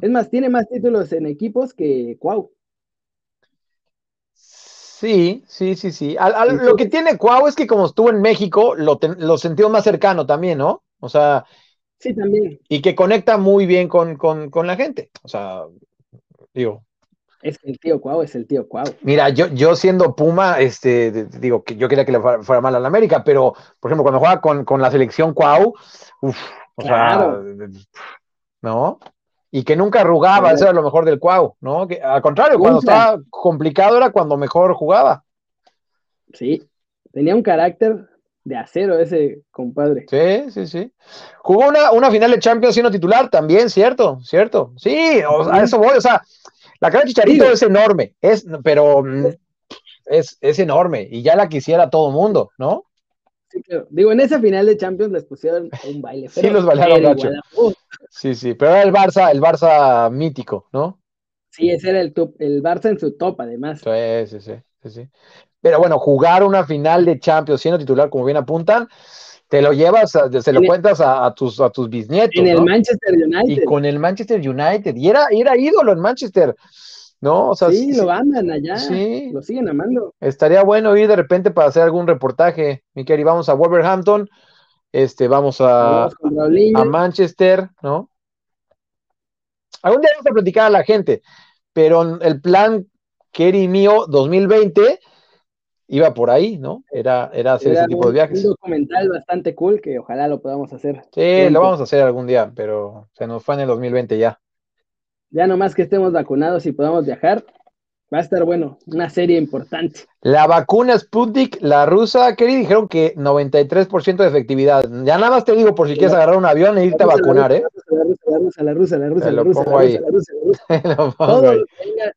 Es más, tiene más títulos en equipos que Cuau. Sí, sí, sí, sí. lo que tiene Cuau es que como estuvo en México, lo, lo sintió más cercano también, ¿no? O sea. Sí, también. Y que conecta muy bien con, la gente. O sea, digo. Es el tío Cuau, es el tío Cuau. Mira, yo, yo siendo Puma, este, digo que yo quería que le fuera, mal a la América, pero, por ejemplo, cuando juega con, la selección Cuau, uff, o sea, ¿no? Y que nunca arrugaba, eso era lo mejor del Cuau, ¿no? Que, al contrario, cuando estaba complicado era cuando mejor jugaba. Sí, tenía un carácter de acero ese compadre. Sí, sí, sí. Jugó una, final de Champions siendo titular también, cierto, cierto. Sí, a eso voy, o sea, la cara de Chicharito es enorme, es, pero mm, es, es enorme y ya la quisiera todo el mundo, ¿no? Sí, claro. Digo, en esa final de Champions les pusieron un baile. sí, los bailaron gacho. Sí, sí, pero era el Barça, el Barça mítico, ¿no? Sí, ese era el, top, el Barça en su top, además. Sí, sí, sí, sí, Pero bueno, jugar una final de Champions siendo titular, como bien apuntan, te lo llevas, se lo cuentas a, tus, a tus bisnietos. En el Manchester United. Y con el Manchester United. Y era, era ídolo en Manchester. ¿No? O sea, sí, lo aman allá, sí. lo siguen amando. Estaría bueno ir de repente para hacer algún reportaje, mi y vamos a Wolverhampton, este, vamos a, a Manchester, ¿no? Algún día vamos a platicar a la gente, pero el plan Kerry mío 2020 iba por ahí, ¿no? Era, era hacer ese tipo de viajes. Un documental bastante cool que ojalá lo podamos hacer. Sí, lo vamos a hacer algún día, pero se nos fue en el 2020 ya ya nomás que estemos vacunados y podamos viajar, va a estar bueno, una serie importante. La vacuna Sputnik, la rusa, Kerry, dijeron que 93% de efectividad. Ya nada más te digo por si quieres agarrar un avión e irte a vacunar, ¿eh? La rusa, la rusa, la rusa, la rusa, la rusa, la rusa, Todo lo que venga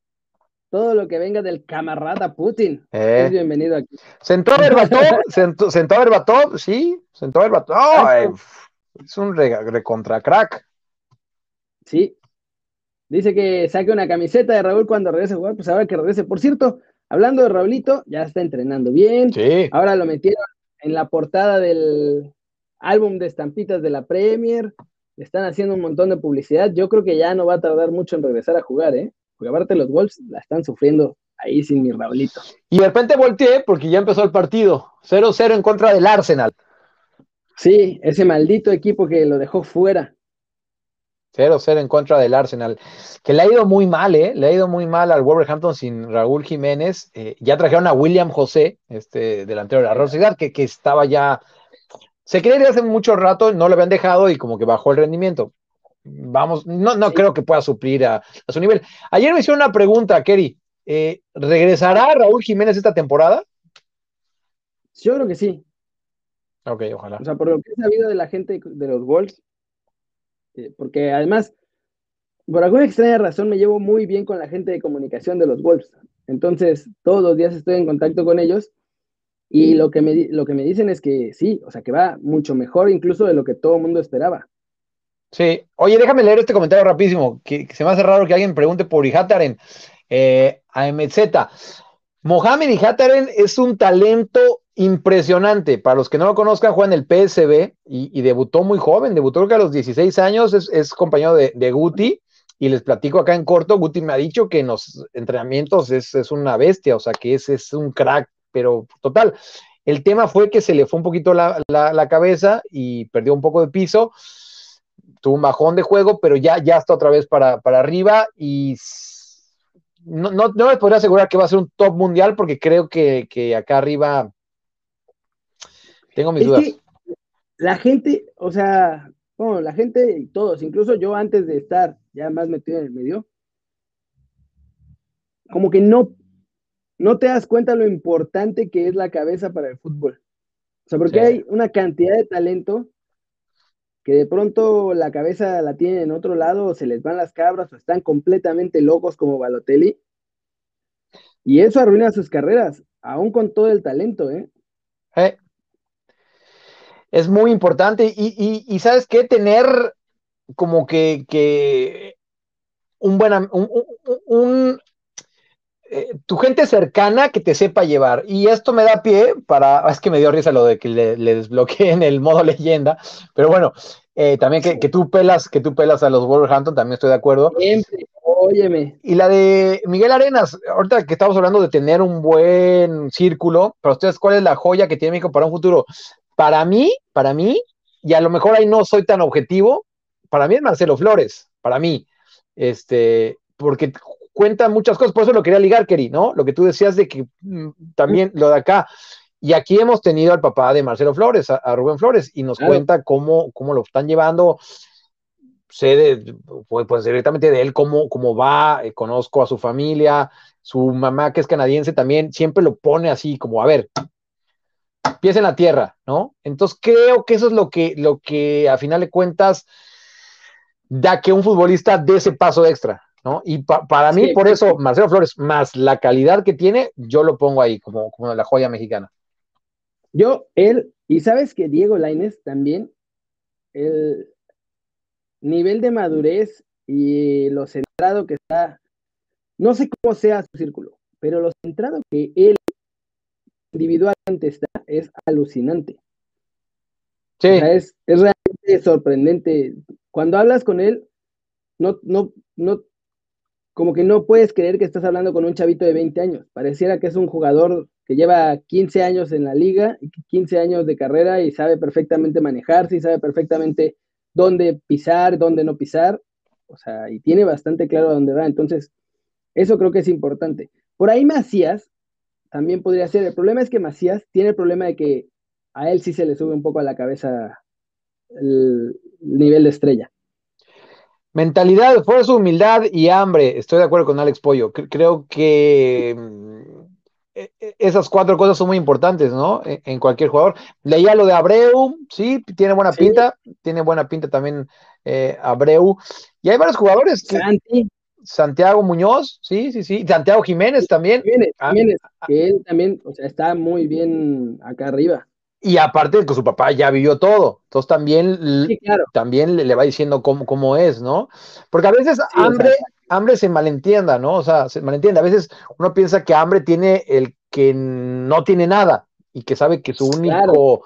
todo lo que venga del camarada Putin. Eh. Es bienvenido aquí. Sentó Berbatov, sentó, sentó Berbatov, sí, sentó Berbatov. Oh, es un recontra crack. Sí, Dice que saque una camiseta de Raúl cuando regrese a jugar, pues ahora que regrese. Por cierto, hablando de Raulito, ya está entrenando bien. Sí. Ahora lo metieron en la portada del álbum de estampitas de la Premier. Están haciendo un montón de publicidad. Yo creo que ya no va a tardar mucho en regresar a jugar, ¿eh? Porque aparte los Wolves la están sufriendo ahí sin mi Raulito. Y de repente volteé porque ya empezó el partido. 0-0 en contra del Arsenal. Sí, ese maldito equipo que lo dejó fuera. 0-0 en contra del Arsenal, que le ha ido muy mal, ¿eh? Le ha ido muy mal al Wolverhampton sin Raúl Jiménez. Eh, ya trajeron a William José, este delantero de la Rosidad, que, que estaba ya. Se quería ir hace mucho rato, no lo habían dejado y como que bajó el rendimiento. Vamos, no, no creo que pueda suplir a, su nivel. Ayer me hicieron una pregunta, Kerry. Eh, ¿Regresará Raúl Jiménez esta temporada? Yo creo que sí. Ok, ojalá. O sea, por lo que he sabido de la gente de los Wolves, este, porque además, por alguna extraña razón, me llevo muy bien con la gente de comunicación de los Wolves. Entonces, todos los días estoy en contacto con ellos y lo que me, lo que me dicen es que sí, o sea, que va mucho mejor incluso de lo que todo el mundo esperaba. Sí, oye, déjame leer este comentario rapidísimo, que, se me hace raro que alguien pregunte por Ihataren eh, a MZ. Mohamed Ihataren es un talento impresionante. Para los que no lo conozcan, juega en el PSB y, debutó muy joven, debutó creo que a los 16 años, es, compañero de, Guti. Y les platico acá en corto, Guti me ha dicho que en los entrenamientos es, una bestia, o sea que es, es un crack, pero total. El tema fue que se le fue un poquito la, cabeza y perdió un poco de piso, tuvo un bajón de juego, pero ya, ya está otra vez para, arriba y no, no, no, me podría asegurar que va a ser un top mundial porque creo que, que acá arriba tengo mis dudas. la gente, o sea, bueno, la gente y todos, incluso yo antes de estar ya más metido en el medio, como que no, no te das cuenta lo importante que es la cabeza para el fútbol. O sea, porque hay una cantidad de talento que de pronto la cabeza la tienen en otro lado, o se les van las cabras, o están completamente locos como Balotelli. Y eso arruina sus carreras, aún con todo el talento, ¿eh? eh es muy importante y, sabes qué, tener como que, un buen, un, eh, tu gente cercana que te sepa llevar. Y esto me da pie para, es que me dio risa lo de que le, le desbloqueen el modo leyenda, pero bueno, eh, también que, que, tú pelas, que tú pelas a los Wolverhampton, también estoy de acuerdo. Siempre, óyeme. Y la de Miguel Arenas, ahorita que estamos hablando de tener un buen círculo, para ustedes, ¿cuál es la joya que tiene México para un futuro? Para mí, para mí, y a lo mejor ahí no soy tan objetivo, para mí es Marcelo Flores, para mí, este, porque cuenta muchas cosas, por eso lo quería ligar, Keri, ¿no? Lo que tú decías de que mm, también lo de acá, y aquí hemos tenido al papá de Marcelo Flores, a, Rubén Flores, y nos cuenta cómo, cómo lo están llevando. sé de, pues, pues, directamente de él cómo, cómo va, eh, conozco a su familia, su mamá que es canadiense también, siempre lo pone así como, a ver, pies en la tierra, ¿no? Entonces creo que eso es lo que, lo que a final de cuentas da que un futbolista dé ese paso extra, ¿no? Y para mí, por eso, Marcelo Flores, más la calidad que tiene, yo lo pongo ahí como, como la joya mexicana. Yo, él, y sabes que Diego Laines también, el nivel de madurez y lo centrado que está, no sé cómo sea su círculo, pero lo centrado que él individualmente está es alucinante. Sí. es, es realmente sorprendente. Cuando hablas con él, no, no, no, como que no puedes creer que estás hablando con un chavito de 20 años. Pareciera que es un jugador que lleva 15 años en la liga, 15 años de carrera y sabe perfectamente manejarse y sabe perfectamente dónde pisar, dónde no pisar. O sea, y tiene bastante claro dónde va. Entonces, eso creo que es importante. Por ahí Macías también podría ser. El problema es que Macías tiene el problema de que a él sí se le sube un poco a la cabeza el nivel de estrella. Mentalidad, fuerza, humildad y hambre. Estoy de acuerdo con Alex Pollo. Creo que mm, e, e, esas cuatro cosas son muy importantes, ¿no? E, en cualquier jugador. Leía lo de Abreu, sí, tiene buena pinta, tiene buena pinta también eh, Abreu. Y hay varios jugadores que... Santiago Muñoz, sí, sí, sí. Santiago Jiménez también. Jiménez, ah, Jiménez que él también, o sea, está muy bien acá arriba. Y aparte de que su papá ya vivió todo, entonces también, también le, va diciendo cómo, cómo, es, ¿no? Porque a veces hambre, hambre se malentienda, ¿no? O sea, se malentiende. A veces uno piensa que hambre tiene el que no tiene nada y que sabe que su único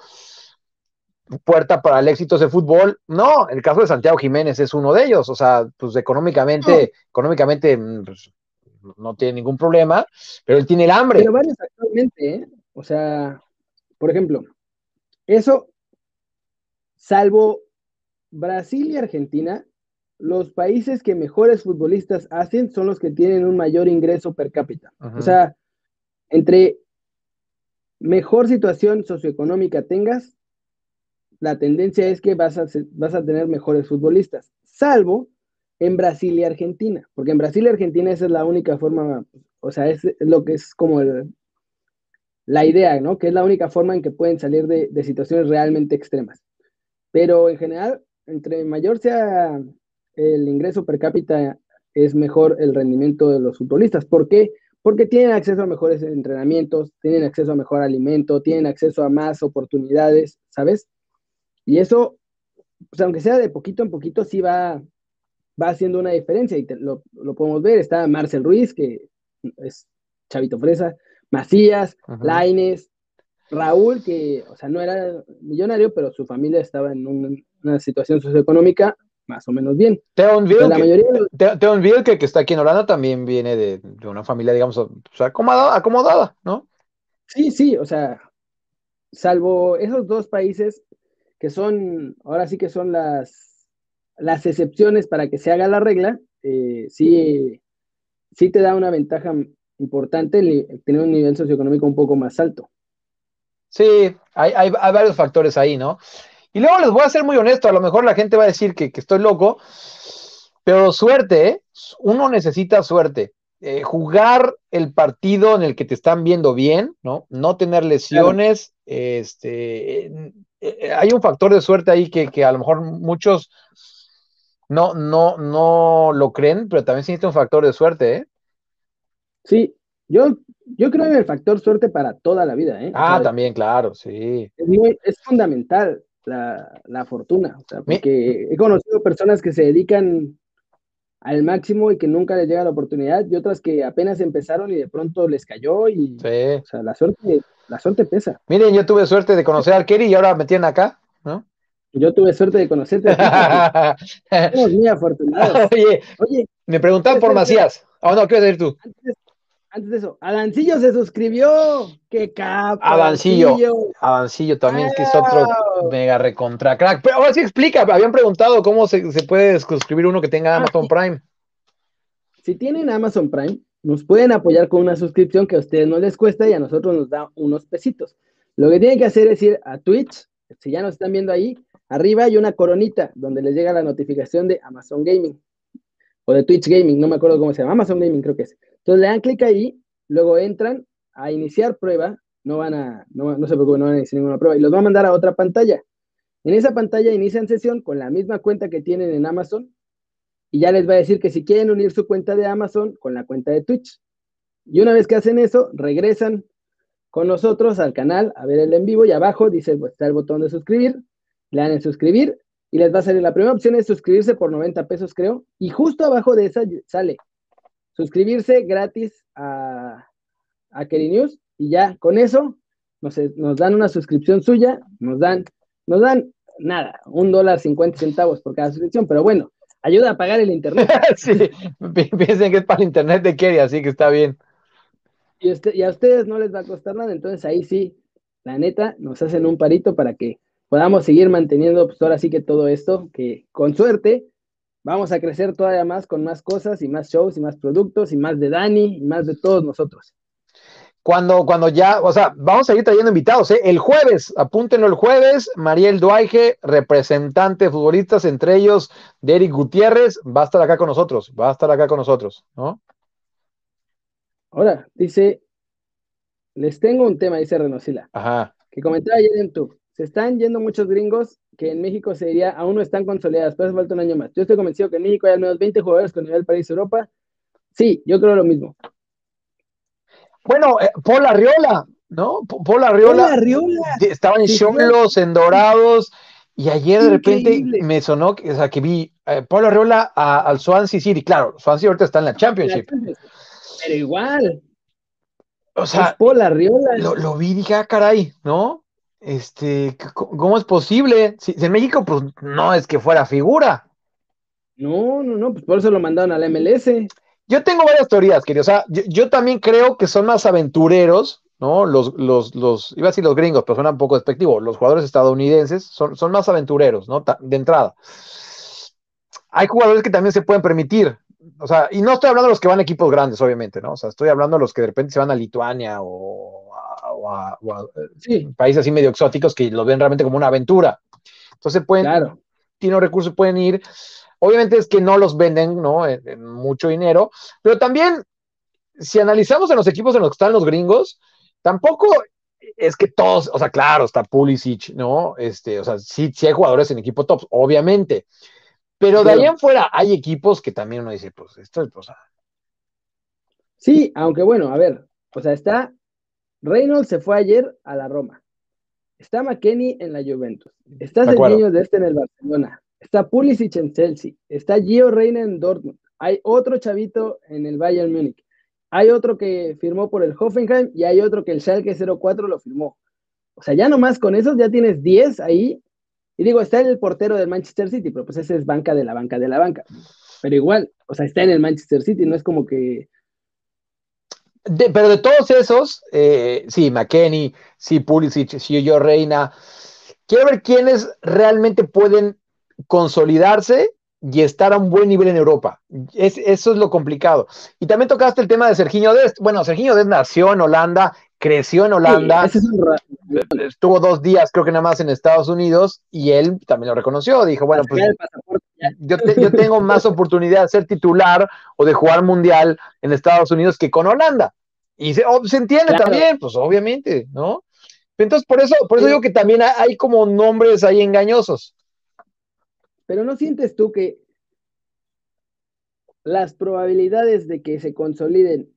puerta para el éxito el fútbol. No, el caso de Santiago Jiménez es uno de ellos. O sea, pues económicamente, económicamente mm, pues, no tiene ningún problema, pero él tiene el hambre. Pero varios actualmente, ¿eh? O sea, por ejemplo, eso, salvo Brasil y Argentina, los países que mejores futbolistas hacen son los que tienen un mayor ingreso per cápita. O sea, entre mejor situación socioeconómica tengas, la tendencia es que vas a, vas a tener mejores futbolistas, salvo en Brasil y Argentina, porque en Brasil y Argentina esa es la única forma, o sea, es lo que es como la idea, ¿no? Que es la única forma en que pueden salir de, de situaciones realmente extremas. Pero en general, entre mayor sea el ingreso per cápita, es mejor el rendimiento de los futbolistas. ¿Por qué? Porque tienen acceso a mejores entrenamientos, tienen acceso a mejor alimento, tienen acceso a más oportunidades, ¿sabes? Y eso, pues aunque sea de poquito en poquito, sí va, va haciendo una diferencia y lo, podemos ver. Está Marcel Ruiz, que es Chavito Fresa, Macías, Laines, Raúl, que, o sea, no era millonario, pero su familia estaba en una situación socioeconómica más o menos bien. Teon que, que, está aquí en Holanda también viene de, una familia, digamos, acomodada, acomodada, ¿no? Sí, sí, o sea, salvo esos dos países, que son, ahora sí que son las, las excepciones para que se haga la regla, eh, sí, sí te da una ventaja importante tener un nivel socioeconómico un poco más alto. Sí, hay, hay, varios factores ahí, ¿no? Y luego les voy a ser muy honesto, a lo mejor la gente va a decir que, estoy loco, pero suerte, ¿eh? uno necesita suerte. Eh, jugar el partido en el que te están viendo bien, ¿no? No tener lesiones, este, hay un factor de suerte ahí que, a lo mejor muchos no, no, no lo creen, pero también existe un factor de suerte, ¿eh? Sí, yo, yo creo en el factor suerte para toda la vida, ¿eh? Ah, también, claro, sí. Es, fundamental la, fortuna, o sea, porque he conocido personas que se dedican al máximo y que nunca les llega la oportunidad, y otras que apenas empezaron y de pronto les cayó y, o sea, la suerte la suerte pesa. Miren, yo tuve suerte de conocer a Kerry y ahora me tienen acá, ¿no? Yo tuve suerte de conocerte. Somos muy afortunados. Oye, Oye me preguntaban por Macías. Oh, no, ¿qué vas a decir tú? Antes, de eso, Adancillo se suscribió. ¡Qué capo! Adancillo. Adancillo también, que es otro mega recontra crack. Pero ahora sí explica, habían preguntado cómo se, se puede suscribir uno que tenga ah, Amazon Prime. Si tienen Amazon Prime, nos pueden apoyar con una suscripción que a ustedes no les cuesta y a nosotros nos da unos pesitos. Lo que tienen que hacer es ir a Twitch, si ya nos están viendo ahí, arriba hay una coronita donde les llega la notificación de Amazon Gaming o de Twitch Gaming, no me acuerdo cómo se llama, Amazon Gaming creo que es. Entonces le dan clic ahí, luego entran a iniciar prueba, no van a, no, no se preocupen, no van a iniciar ninguna prueba, y los va a mandar a otra pantalla. En esa pantalla inician sesión con la misma cuenta que tienen en Amazon y ya les va a decir que si quieren unir su cuenta de Amazon con la cuenta de Twitch. Y una vez que hacen eso, regresan con nosotros al canal a ver el en vivo y abajo dice, pues, está el botón de suscribir, le dan en suscribir y les va a salir la primera opción es suscribirse por 90 pesos creo y justo abajo de esa sale suscribirse gratis a, a Keri News y ya con eso nos, nos dan una suscripción suya, nos dan, nos dan nada, un dólar cincuenta centavos por cada suscripción, pero bueno, ayuda a pagar el internet. sí, piensen que es para el internet de Kerry, así que está bien y, a ustedes no les va a costar nada, entonces ahí sí, la neta, nos hacen un parito para que podamos seguir manteniendo, pues ahora sí que todo esto, que con suerte vamos a crecer todavía más con más cosas y más shows y más productos y más de Dani y más de todos nosotros. Cuando, cuando ya, o sea, vamos a ir trayendo invitados, ¿eh? El jueves, apúntenlo el jueves, Mariel Duaige, representante de futbolistas, entre ellos Derek Gutiérrez, va a estar acá con nosotros, va a estar acá con nosotros, ¿no? Ahora, dice, les tengo un tema, dice Renosila, Ajá. que comentaba ayer en tu, se están yendo muchos gringos que en México se diría, aún no están consolidadas, pero hace falta un año más. Yo estoy convencido que en México hay al menos 20 jugadores con nivel París Europa. Sí, yo creo lo mismo. Bueno, eh, Paul Arriola, ¿no? Paul Arriola, Arriola. estaba en Cholos, en Dorados, y ayer de repente me sonó, o sea, que vi eh, Paul Arriola al Swansea City, claro, Swansea ahorita está en la Championship. Pero igual. O sea, Lo, lo, vi y dije, ah, caray, ¿no? Este, ¿cómo es posible? Si, en México, pues no es que fuera figura. No, no, no, pues por eso lo mandaron al MLS. Yo tengo varias teorías, querido. O sea, yo, también creo que son más aventureros, ¿no? Los, los, los, iba a decir los gringos, pero suena un poco despectivo. Los jugadores estadounidenses son, son más aventureros, ¿no? De entrada. Hay jugadores que también se pueden permitir, o sea, y no estoy hablando de los que van a equipos grandes, obviamente, ¿no? O sea, estoy hablando de los que de repente se van a Lituania o a, países así medio exóticos que lo ven realmente como una aventura. Entonces pueden, claro. tienen recursos, pueden ir. Obviamente es que no los venden, ¿no? En, mucho dinero, pero también, si analizamos en los equipos en los que están los gringos, tampoco es que todos, o sea, claro, está Pulisic, ¿no? Este, o sea, sí, sí hay jugadores en equipo tops, obviamente, pero de ahí en fuera hay equipos que también uno dice, pues esto es, o sea. Sí, aunque bueno, a ver, o sea, está Reynolds se fue ayer a la Roma. Está McKenny en la Juventus. Está Serginho de este en el Barcelona. Está Pulisic en Chelsea. Está Gio Reina en Dortmund. Hay otro chavito en el Bayern Múnich. Hay otro que firmó por el Hoffenheim y hay otro que el Schalke 04 lo firmó. O sea, ya nomás con esos ya tienes 10 ahí y digo, está el portero del Manchester City, pero pues ese es banca de la banca de la banca. Pero igual, o sea, está en el Manchester City, no es como que. pero de todos esos, eh, sí, McKenny, sí, Pulisic, sí, yo Reina. Quiero ver quiénes realmente pueden consolidarse y estar a un buen nivel en Europa. Es, eso es lo complicado. Y también tocaste el tema de Serginho Dest. Bueno, Serginho Dest nació en Holanda, creció en Holanda, estuvo dos días creo que nada más en Estados Unidos y él también lo reconoció, dijo, bueno, pues yo, yo tengo más oportunidad de ser titular o de jugar mundial en Estados Unidos que con Holanda. Y se, oh, se entiende también, pues obviamente, ¿no? Entonces, por eso, por eso digo que también hay como nombres ahí engañosos. Pero ¿no sientes tú que las probabilidades de que se consoliden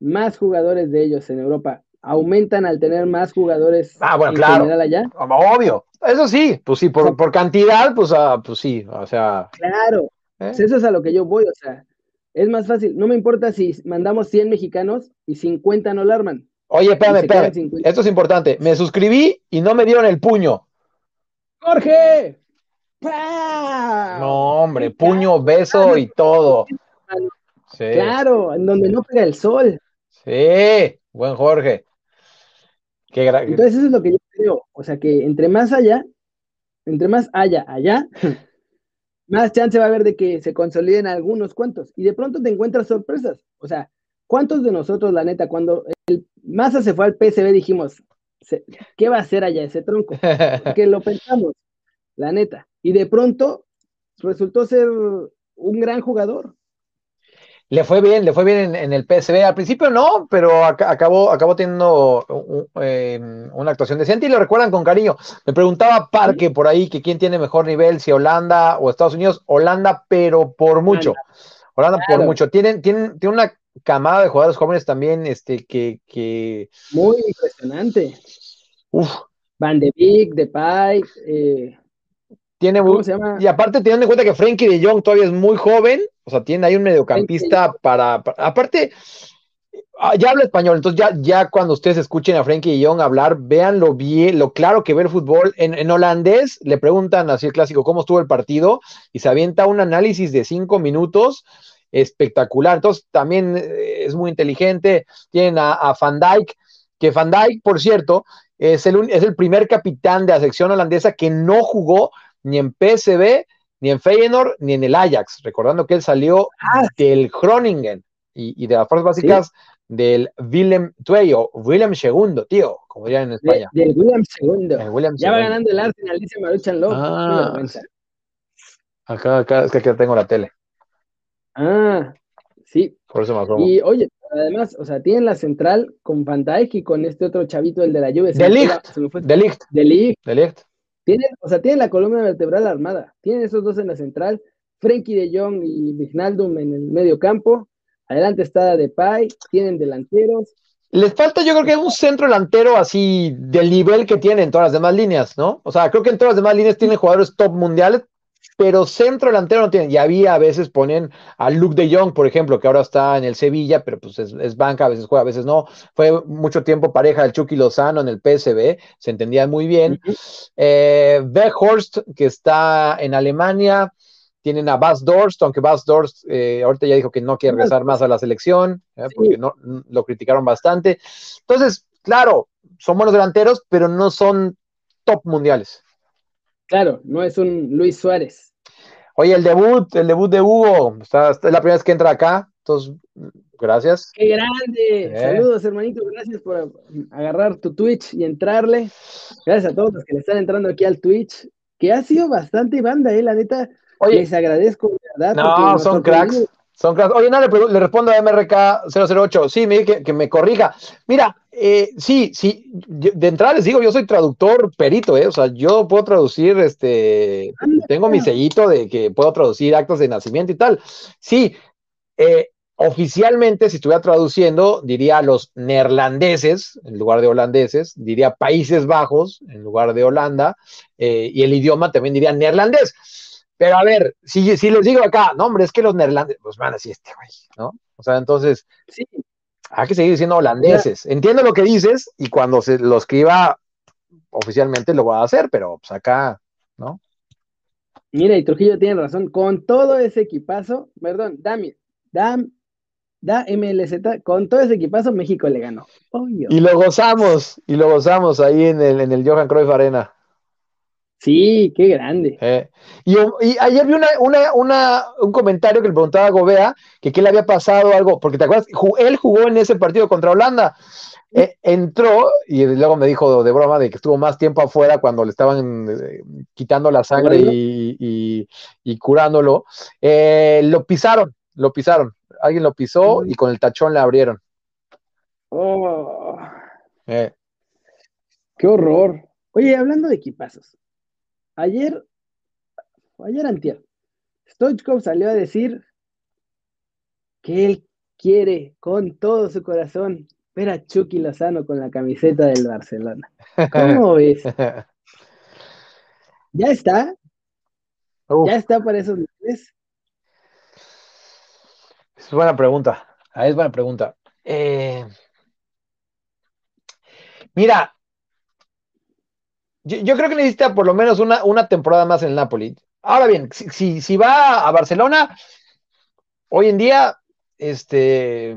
más jugadores de ellos en Europa aumentan al tener más jugadores ah, bueno, claro. allá? Obvio. Eso sí, pues sí, por, por cantidad, pues, uh, pues sí, o sea. Claro, ¿eh? pues eso es a lo que yo voy, o sea, es más fácil. No me importa si mandamos 100 mexicanos y 50 no la arman. Oye, espérame, espérame. Esto es importante. Me suscribí y no me dieron el puño. ¡Jorge! No, hombre, puño, beso y todo. Claro, en donde no pega el sol. Sí, buen Jorge. Qué Entonces eso es lo que yo creo. O sea que entre más allá, entre más haya allá, más chance va a haber de que se consoliden algunos cuantos. Y de pronto te encuentras sorpresas. O sea, ¿cuántos de nosotros, la neta, cuando el Massa se fue al PSV dijimos, ¿qué va a hacer allá ese tronco? Porque lo pensamos. la neta. Y de pronto resultó ser un gran jugador. Le fue bien, le fue bien en, el PSV. Al principio no, pero acabó, acabó teniendo em, una actuación decente y lo recuerdan con cariño. Me preguntaba Parque por ahí que quién tiene mejor nivel, si Holanda o Estados Unidos. Holanda, pero por mucho. Holanda por mucho. Tienen, tienen, tienen una camada de jugadores jóvenes también, este, que, que... Muy impresionante. Uf. Van de Beek, Depay, eh, tiene Y aparte, teniendo en cuenta que Frankie de Jong todavía es muy joven, o sea, tiene ahí un mediocampista para, Aparte, ah, ya habla español, entonces ya, ya cuando ustedes escuchen a Frankie de Jong hablar, véanlo bien, lo claro que ve el fútbol. En, holandés le preguntan así el clásico cómo estuvo el partido y se avienta un análisis de cinco minutos espectacular. Entonces, también eh, es muy inteligente. Tienen a, a Van Dijk, que Van Dijk, por cierto, es el, es el primer capitán de la sección holandesa que no jugó ni en PSV, ni en Feyenoord, ni en el Ajax, recordando que él salió ah. del Groningen y, de las fuerzas básicas del Willem II o Willem II, tío, como dirían en España. del Willem II. ya va ganando el Arsenal, dice Maruchan Love. Ah, acá, acá, es que aquí tengo la tele. Ah, sí. Por eso me Y oye, además, o sea, tienen la central con Van y con este otro chavito, el de la lluvia. De Ligt. De Ligt. Tienen, o sea, tienen la columna vertebral armada. Tienen esos dos en la central. Frenkie de Jong y Vignaldum en el medio campo. Adelante está Depay. Tienen delanteros. Les falta, yo creo que un centro delantero así del nivel que tienen todas las demás líneas, ¿no? O sea, creo que en todas las demás líneas tienen jugadores top mundiales, pero centro delantero no tienen. Y había a veces ponen a Luke de Jong, por ejemplo, que ahora está en el Sevilla, pero pues es, banca, a veces juega, a veces no. Fue mucho tiempo pareja del Chucky Lozano en el PSB, se entendía muy bien. Eh, Weghorst, que está en Alemania. Tienen a Bas Dorst, aunque Bas Dorst eh, ahorita ya dijo que no quiere regresar más a la selección, eh, porque no, lo criticaron bastante. Entonces, claro, son buenos delanteros, pero no son top mundiales. Claro, no es un Luis Suárez. Oye, el debut, el debut de Hugo, está, es la primera vez que entra acá, entonces, gracias. ¡Qué grande! Eh. Saludos, hermanito, gracias por agarrar tu Twitch y entrarle. Gracias a todos los que le están entrando aquí al Twitch, que ha sido bastante banda, eh, la neta. Oye, les agradezco, ¿verdad? No, son cracks. Son Oye, no, le, respondo a MRK008. Sí, me que, que me corrija. Mira, eh, sí, sí, de entrada les digo, yo soy traductor perito, ¿eh? O sea, yo puedo traducir, este, tengo mi sellito de que puedo traducir actos de nacimiento y tal. Sí, eh, oficialmente, si estuviera traduciendo, diría los neerlandeses en lugar de holandeses, diría Países Bajos en lugar de Holanda, eh, y el idioma también diría neerlandés. Pero a ver, si, si les digo acá, no, hombre, es que los neerlandeses, pues van así este güey, ¿no? O sea, entonces, sí, hay que seguir diciendo holandeses. Entiendo lo que dices y cuando se lo escriba oficialmente lo va a hacer, pero pues acá, ¿no? Mira, y Trujillo tiene razón, con todo ese equipazo, perdón, Dami, Dam, da MLZ, con todo ese equipazo México le ganó. Y lo gozamos, y lo gozamos ahí en el, en el Johan Cruyff Arena. Sí, qué grande. Eh, y, ayer vi un comentario que le preguntaba a Gobea que qué le había pasado algo, porque te acuerdas, él jugó en ese partido contra Holanda. Eh, entró y luego me dijo de broma de que estuvo más tiempo afuera cuando le estaban eh, quitando la sangre y, curándolo. lo pisaron, lo pisaron. Alguien lo pisó y con el tachón le abrieron. Oh. Qué horror. Oye, hablando de equipazos, ayer, ayer antier, Stoichkov salió a decir que él quiere con todo su corazón ver a Chucky Lozano con la camiseta del Barcelona. ¿Cómo ves? ¿Ya está? ¿Ya está para esos niveles? Es buena pregunta. Ah, es buena pregunta. Eh, mira, yo, creo que necesita por lo menos una, temporada más en el Napoli. Ahora bien, si, si, va a Barcelona, hoy en día, este.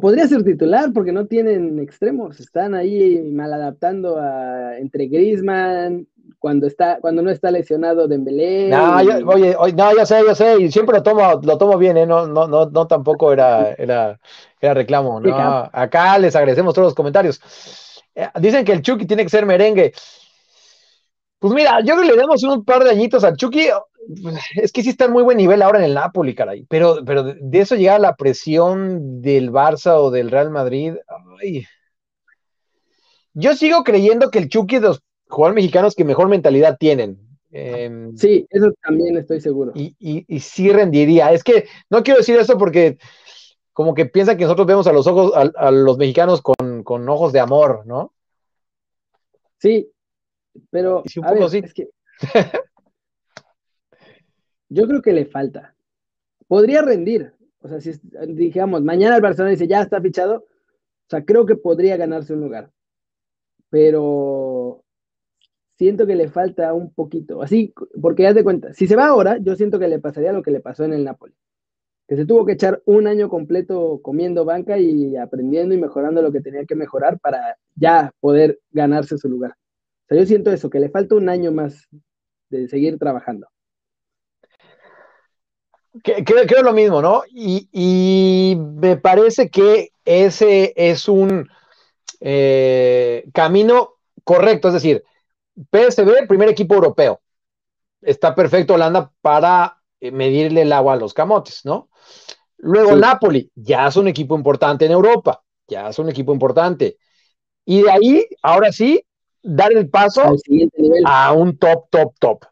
podría ser titular porque no tienen extremos, están ahí mal adaptando a, entre Griezmann, cuando está, cuando no está lesionado Dembélé. No, oye, no, ya sé, ya sé, y siempre lo tomo, lo tomo bien, ¿eh? no, no, no, no tampoco era, era, era reclamo, ¿no? Acá les agradecemos todos los comentarios. Eh, dicen que el Chucky tiene que ser merengue. Pues mira, yo creo que le damos un par de añitos a Chucky. Es que sí está en muy buen nivel ahora en el Napoli, caray. Pero, pero de eso llega la presión del Barça o del Real Madrid. Ay. Yo sigo creyendo que el Chucky es de los jugadores mexicanos que mejor mentalidad tienen. Eh, sí, eso también estoy seguro. Y, y, y, sí rendiría. Es que no quiero decir eso porque como que piensan que nosotros vemos a los ojos, a, a los mexicanos con, con, ojos de amor, ¿no? Sí, pero Sí, un a poco ver, sí. es que yo creo que le falta. Podría rendir. O sea, si digamos, mañana el Barcelona dice ya está fichado, o sea, creo que podría ganarse un lugar. Pero siento que le falta un poquito. Así, porque haz de cuenta, si se va ahora, yo siento que le pasaría lo que le pasó en el Napoli. Que se tuvo que echar un año completo comiendo banca y aprendiendo y mejorando lo que tenía que mejorar para ya poder ganarse su lugar. O sea, yo siento eso, que le falta un año más de seguir trabajando. Creo, lo mismo, ¿no? Y, me parece que ese es un eh, camino correcto, es decir, PSV, primer equipo europeo. Está perfecto Holanda para eh, medirle el agua a los camotes, ¿no? Luego Sí. Napoli, ya es un equipo importante en Europa, ya es un equipo importante. Y de ahí, ahora sí, dar el paso Al siguiente nivel. a un top, top, top.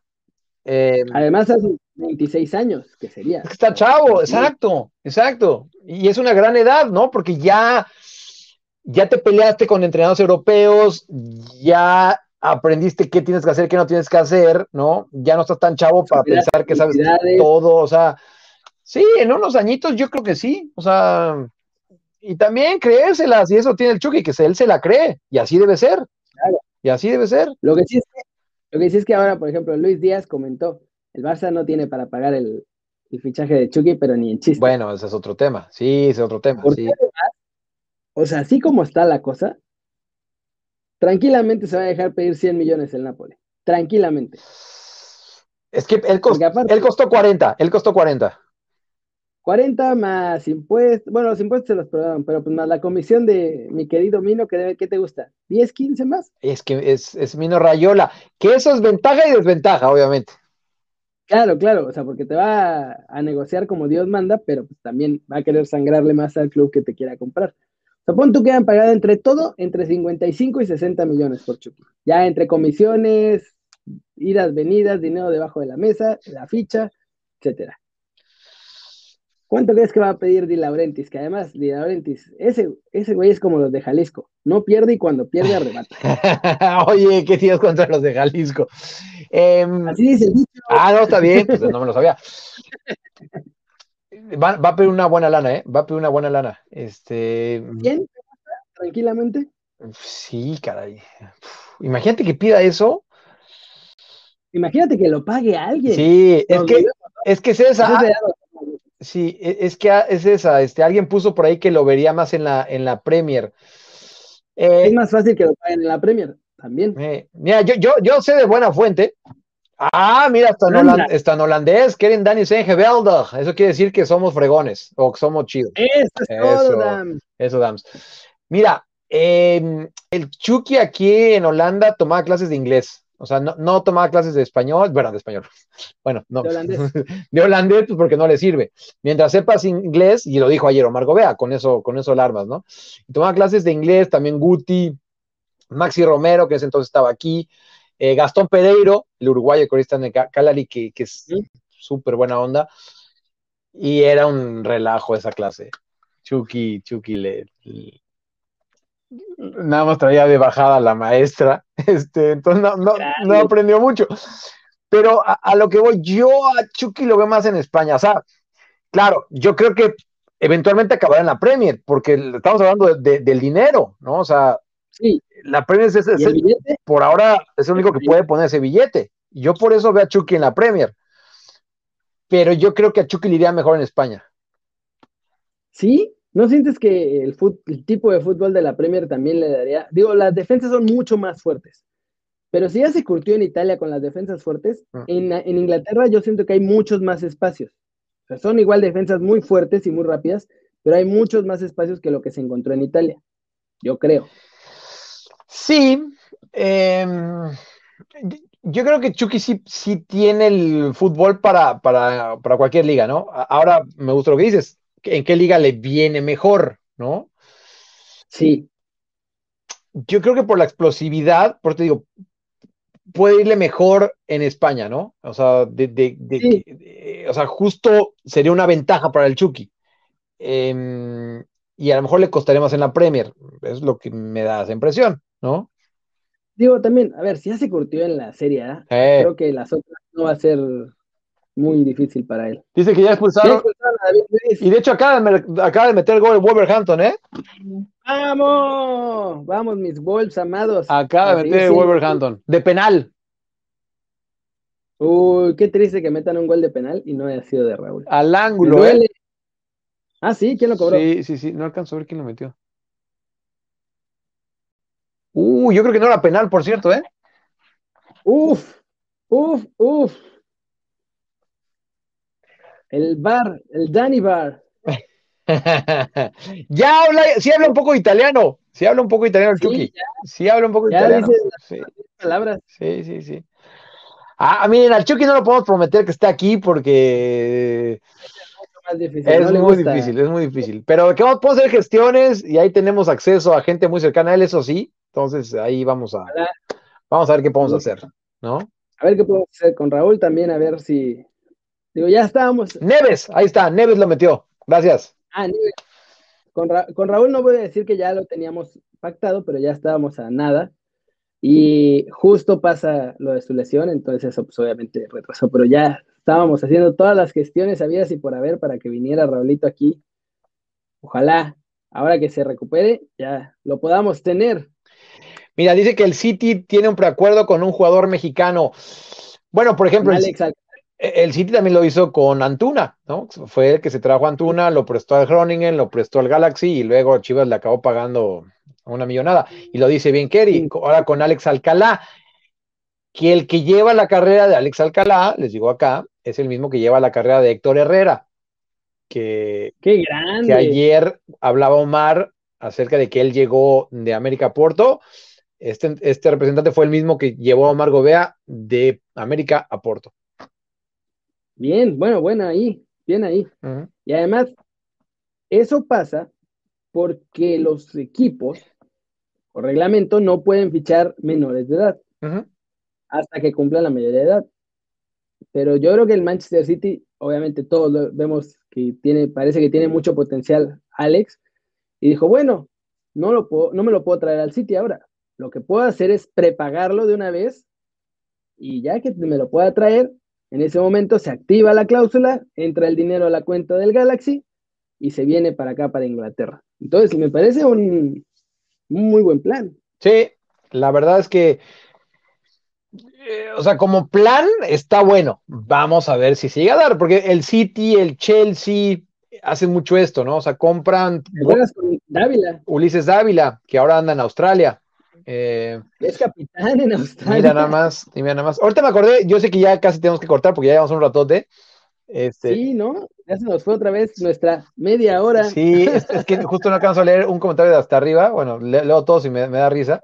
Eh, Además, hace 26 años que sería. Está chavo, exacto, exacto. Y es una gran edad, ¿no? Porque ya, ya te peleaste con entrenadores europeos, ya aprendiste qué tienes que hacer, qué no tienes que hacer, ¿no? Ya no estás tan chavo para pensar que sabes todo, o sea, sí, en unos añitos yo creo que sí, o sea, y también creérselas, y eso tiene el Chucky, que él se la cree, y así debe ser, Claro. y así debe ser. Lo que sí es que, lo que sí es que ahora, por ejemplo, Luis Díaz comentó, el Barça no tiene para pagar el, el fichaje de Chucky, pero ni en chiste. Bueno, ese es otro tema, sí, ese es otro tema, Porque sí. además, o sea, así como está la cosa, tranquilamente se va a dejar pedir 100 millones el Napoli. Tranquilamente. Es que él, cost- aparte- él costó 40, él costó 40. 40 más impuestos, bueno, los impuestos se los perdonan, pero pues más la comisión de mi querido Mino, que debe, ¿qué te gusta? ¿10, 15 más? Es que es, es Mino Rayola, que eso es ventaja y desventaja, obviamente. Claro, claro, o sea, porque te va a, negociar como Dios manda, pero pues también va a querer sangrarle más al club que te quiera comprar. Pon tú que han pagado entre todo, entre 55 y 60 millones por Chucky. Ya entre comisiones, idas, venidas, dinero debajo de la mesa, la ficha, etcétera. ¿Cuánto crees que va a pedir Di Laurentiis? Que además, Di Laurentiis, ese, ese güey es como los de Jalisco. No pierde y cuando pierde arrebata. Oye, ¿qué tienes contra los de Jalisco? Em, Así dice el dicho. ah, no, está bien, pues no me lo sabía. Va, va a pedir una buena lana, ¿eh? Va a pedir una buena lana. Este, ¿Quién? Tranquilamente. sí, caray. Imagínate que pida eso. Imagínate que lo pague alguien. Sí, es que, es que es de- Sí, e- es que es esa. Este, alguien puso por ahí que lo vería más en la, en la Premier. Eh, Es más fácil que lo paguen en la Premier, también. Eh, mira, yo, yo, yo sé de buena fuente. Ah, mira, está en, holand- está en holandés, quieren Danny Sengevelde. Eso quiere decir que somos fregones o que somos chidos. Eso es Eso. todo, Dan. Eso, Dams. Mira, eh, el Chucky aquí en Holanda tomaba clases de inglés. O sea, no, no tomaba clases de español, bueno, de español. Bueno, no. De holandés. De holandés, pues porque no le sirve. Mientras sepas inglés, y lo dijo ayer Omar Gobea, con eso, con eso alarmas, ¿no? Y tomaba clases de inglés, también Guti, Maxi Romero, que en ese entonces estaba aquí, eh, Gastón Pereiro, el uruguayo que ahorita en el Calari, que, que es Sí. súper buena onda. Y era un relajo esa clase. Chucky, Chucky le, le- nada más traía de bajada a la maestra, este, entonces no, no, aprendió mucho. Pero a, a lo que voy, yo a Chucky lo veo más en España, o sea, claro, yo creo que eventualmente acabará en la Premier, porque estamos hablando de- de- del dinero, ¿no? O sea, Sí, la Premier es, es- el billete, por ahora es el único que puede poner ese billete. Yo por eso veo a Chucky en la Premier. Pero yo creo que a Chucky le iría mejor en España. sí. ¿No sientes que el, fut- el tipo de fútbol de la Premier también le daría? Digo, las defensas son mucho más fuertes. Pero si ya se curtió en Italia con las defensas fuertes, Mm. en, en Inglaterra yo siento que hay muchos más espacios. O sea, son igual defensas muy fuertes y muy rápidas, pero hay muchos más espacios que lo que se encontró en Italia. Yo creo. Sí, eh, yo creo que Chucky sí, sí tiene el fútbol para, para, para, cualquier liga, ¿no? Ahora me gusta lo que dices. ¿En qué liga le viene mejor, no? Sí. Yo creo que por la explosividad, por te digo, puede irle mejor en España, ¿no? O sea, de, de, de, o sea, justo sería una ventaja para el Chucky. Eh, y a lo mejor le costaría más en la Premier. Es lo que me da esa impresión, ¿no? Digo, también, a ver, si ya se curtió en la Serie A, eh. creo que las otras no va a ser muy difícil para él. Dice que ya expulsaron. y de hecho acaba de, acaba de meter el gol Wolverhampton, ¿eh? ¡Vamos! Vamos, mis Wolves amados. Acaba de meter el Wolverhampton. De penal. Uy, qué triste que metan un gol de penal y no haya sido de Raúl. Al ángulo, ¿eh? Ah, sí, ¿quién lo cobró? Sí, sí, sí, no alcanzo a ver quién lo metió. Uh, yo creo que no era penal, por cierto, ¿eh? Uf, uf, uf. El bar, el Danny Bar. ya habla, sí habla un poco italiano, sí habla un poco italiano el Chucky. Sí, habla un poco italiano. sí. palabras. Sí, sí, sí. Ah, miren, al Chucky no lo podemos prometer que esté aquí porque es muy difícil, es muy difícil. Pero que vamos, podemos hacer gestiones y ahí tenemos acceso a gente muy cercana a él, eso sí. Entonces ahí vamos a, vamos a ver qué podemos hacer, ¿no? A ver qué podemos hacer con Raúl también, a ver si. Digo, ya estábamos. Neves, ahí está, Neves lo metió. Gracias. Ah, Neves. Con, con Raúl no voy a decir que ya lo teníamos pactado, pero ya estábamos a nada. Y justo pasa lo de su lesión, entonces eso pues obviamente retrasó, pero ya estábamos haciendo todas las gestiones habidas y por haber para que viniera Raulito aquí. Ojalá, ahora que se recupere, ya lo podamos tener. Mira, dice que el City tiene un preacuerdo con un jugador mexicano. Bueno, por ejemplo, el, el, City también lo hizo con Antuna, ¿no? Fue el que se trajo a Antuna, lo prestó al Groningen, lo prestó al Galaxy y luego Chivas le acabó pagando una millonada. Y lo dice bien Kerry, ahora con Alex Alcalá, que el que lleva la carrera de Alex Alcalá, les digo acá, es el mismo que lleva la carrera de Héctor Herrera. Que, ¡Qué grande! que ayer hablaba Omar acerca de que él llegó de América a Porto este, este, representante fue el mismo que llevó a Omar Gobea de América a Porto. Bien, bueno, bueno ahí, bien ahí. Y además, eso pasa porque los equipos o reglamento no pueden fichar menores de edad hasta que cumplan la mayoría de edad. Pero yo creo que el Manchester City, obviamente todos vemos que tiene, parece que tiene mucho potencial Alex, y dijo, bueno, no, lo puedo, no me lo puedo traer al City ahora, lo que puedo hacer es prepagarlo de una vez y ya que me lo pueda traer, en ese momento se activa la cláusula, entra el dinero a la cuenta del Galaxy y se viene para acá, para Inglaterra. Entonces, me parece un, muy buen plan. Sí, la verdad es que, eh, o sea, como plan está bueno. Vamos a ver si se llega a dar, porque el City, el Chelsea, hacen mucho esto, ¿no? O sea, compran. Con Dávila. Ulises Dávila, que ahora anda en Australia. Eh, es capitán en Australia. Mira nada más, mira nada más. Ahorita me acordé, yo sé que ya casi tenemos que cortar porque ya llevamos un ratote. Este, sí, ¿no? Ya se nos fue otra vez nuestra media hora. Sí, es, que justo no alcanzo a leer un comentario de hasta arriba. Bueno, leo todos y me, da risa.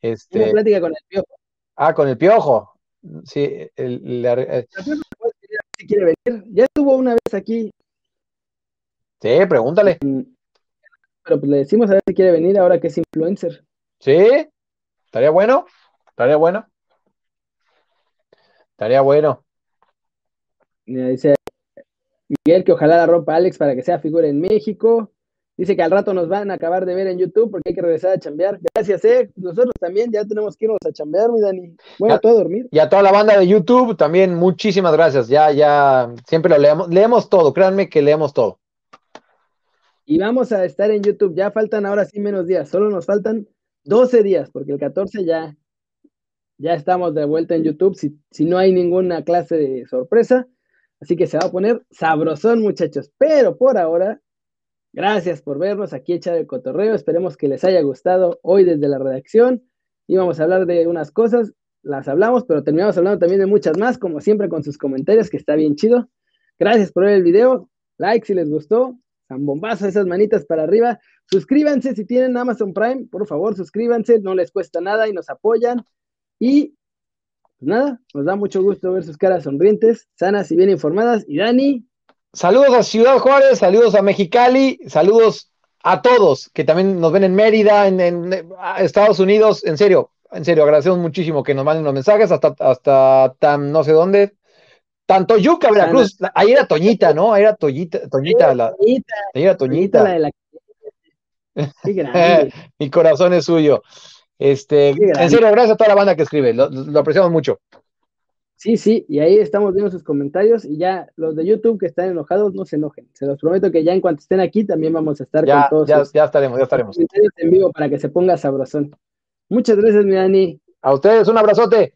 Este, Una plática con el piojo. Ah, con el piojo. Sí, el, el, si quiere venir. Ya estuvo una vez aquí. Sí, pregúntale. Pero pues le decimos a ver si quiere venir ahora que es influencer. Sí, estaría bueno, estaría bueno. Estaría bueno. dice Miguel que ojalá la rompa Alex para que sea figura en México. Dice que al rato nos van a acabar de ver en YouTube porque hay que regresar a chambear. Gracias, eh. Nosotros también ya tenemos que irnos a chambear, mi Dani. Bueno, todo dormir. Y a toda la banda de YouTube también, muchísimas gracias. Ya, ya, siempre lo leemos, leemos todo, créanme que leemos todo. Y vamos a estar en YouTube. Ya faltan ahora sí menos días. Solo nos faltan 12 días, porque el 14 ya, ya estamos de vuelta en YouTube, si, si no hay ninguna clase de sorpresa. Así que se va a poner sabrosón, muchachos. Pero por ahora, gracias por vernos aquí echar el cotorreo. Esperemos que les haya gustado hoy desde la redacción. Íbamos a hablar de unas cosas, las hablamos, pero terminamos hablando también de muchas más, como siempre con sus comentarios, que está bien chido. Gracias por ver el video. Like si les gustó bombazo, esas manitas para arriba. Suscríbanse si tienen Amazon Prime, por favor, suscríbanse, no les cuesta nada y nos apoyan. Y pues nada, nos da mucho gusto ver sus caras sonrientes, sanas y bien informadas. Y Dani. Saludos a Ciudad Juárez, saludos a Mexicali, saludos a todos que también nos ven en Mérida, en, Estados Unidos. En serio, en serio, agradecemos muchísimo que nos manden los mensajes hasta, hasta tan no sé dónde. Tanto Yuca, Veracruz, ahí era Toñita, ¿no? Ahí era Toñita, Toñita, la, ahí era Toñita. La de la... Qué grande. Mi corazón es suyo. Este, en serio, gracias a toda la banda que escribe, lo apreciamos mucho. Sí, sí, y ahí estamos viendo sus comentarios y ya los de YouTube que están enojados no se enojen. Se los prometo que ya en cuanto estén aquí también vamos a estar con todos. Ya, ya estaremos, ya estaremos. En vivo para que se ponga sabrosón. Muchas gracias, mi Dani. A ustedes un abrazote.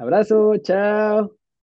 Abrazo, chao.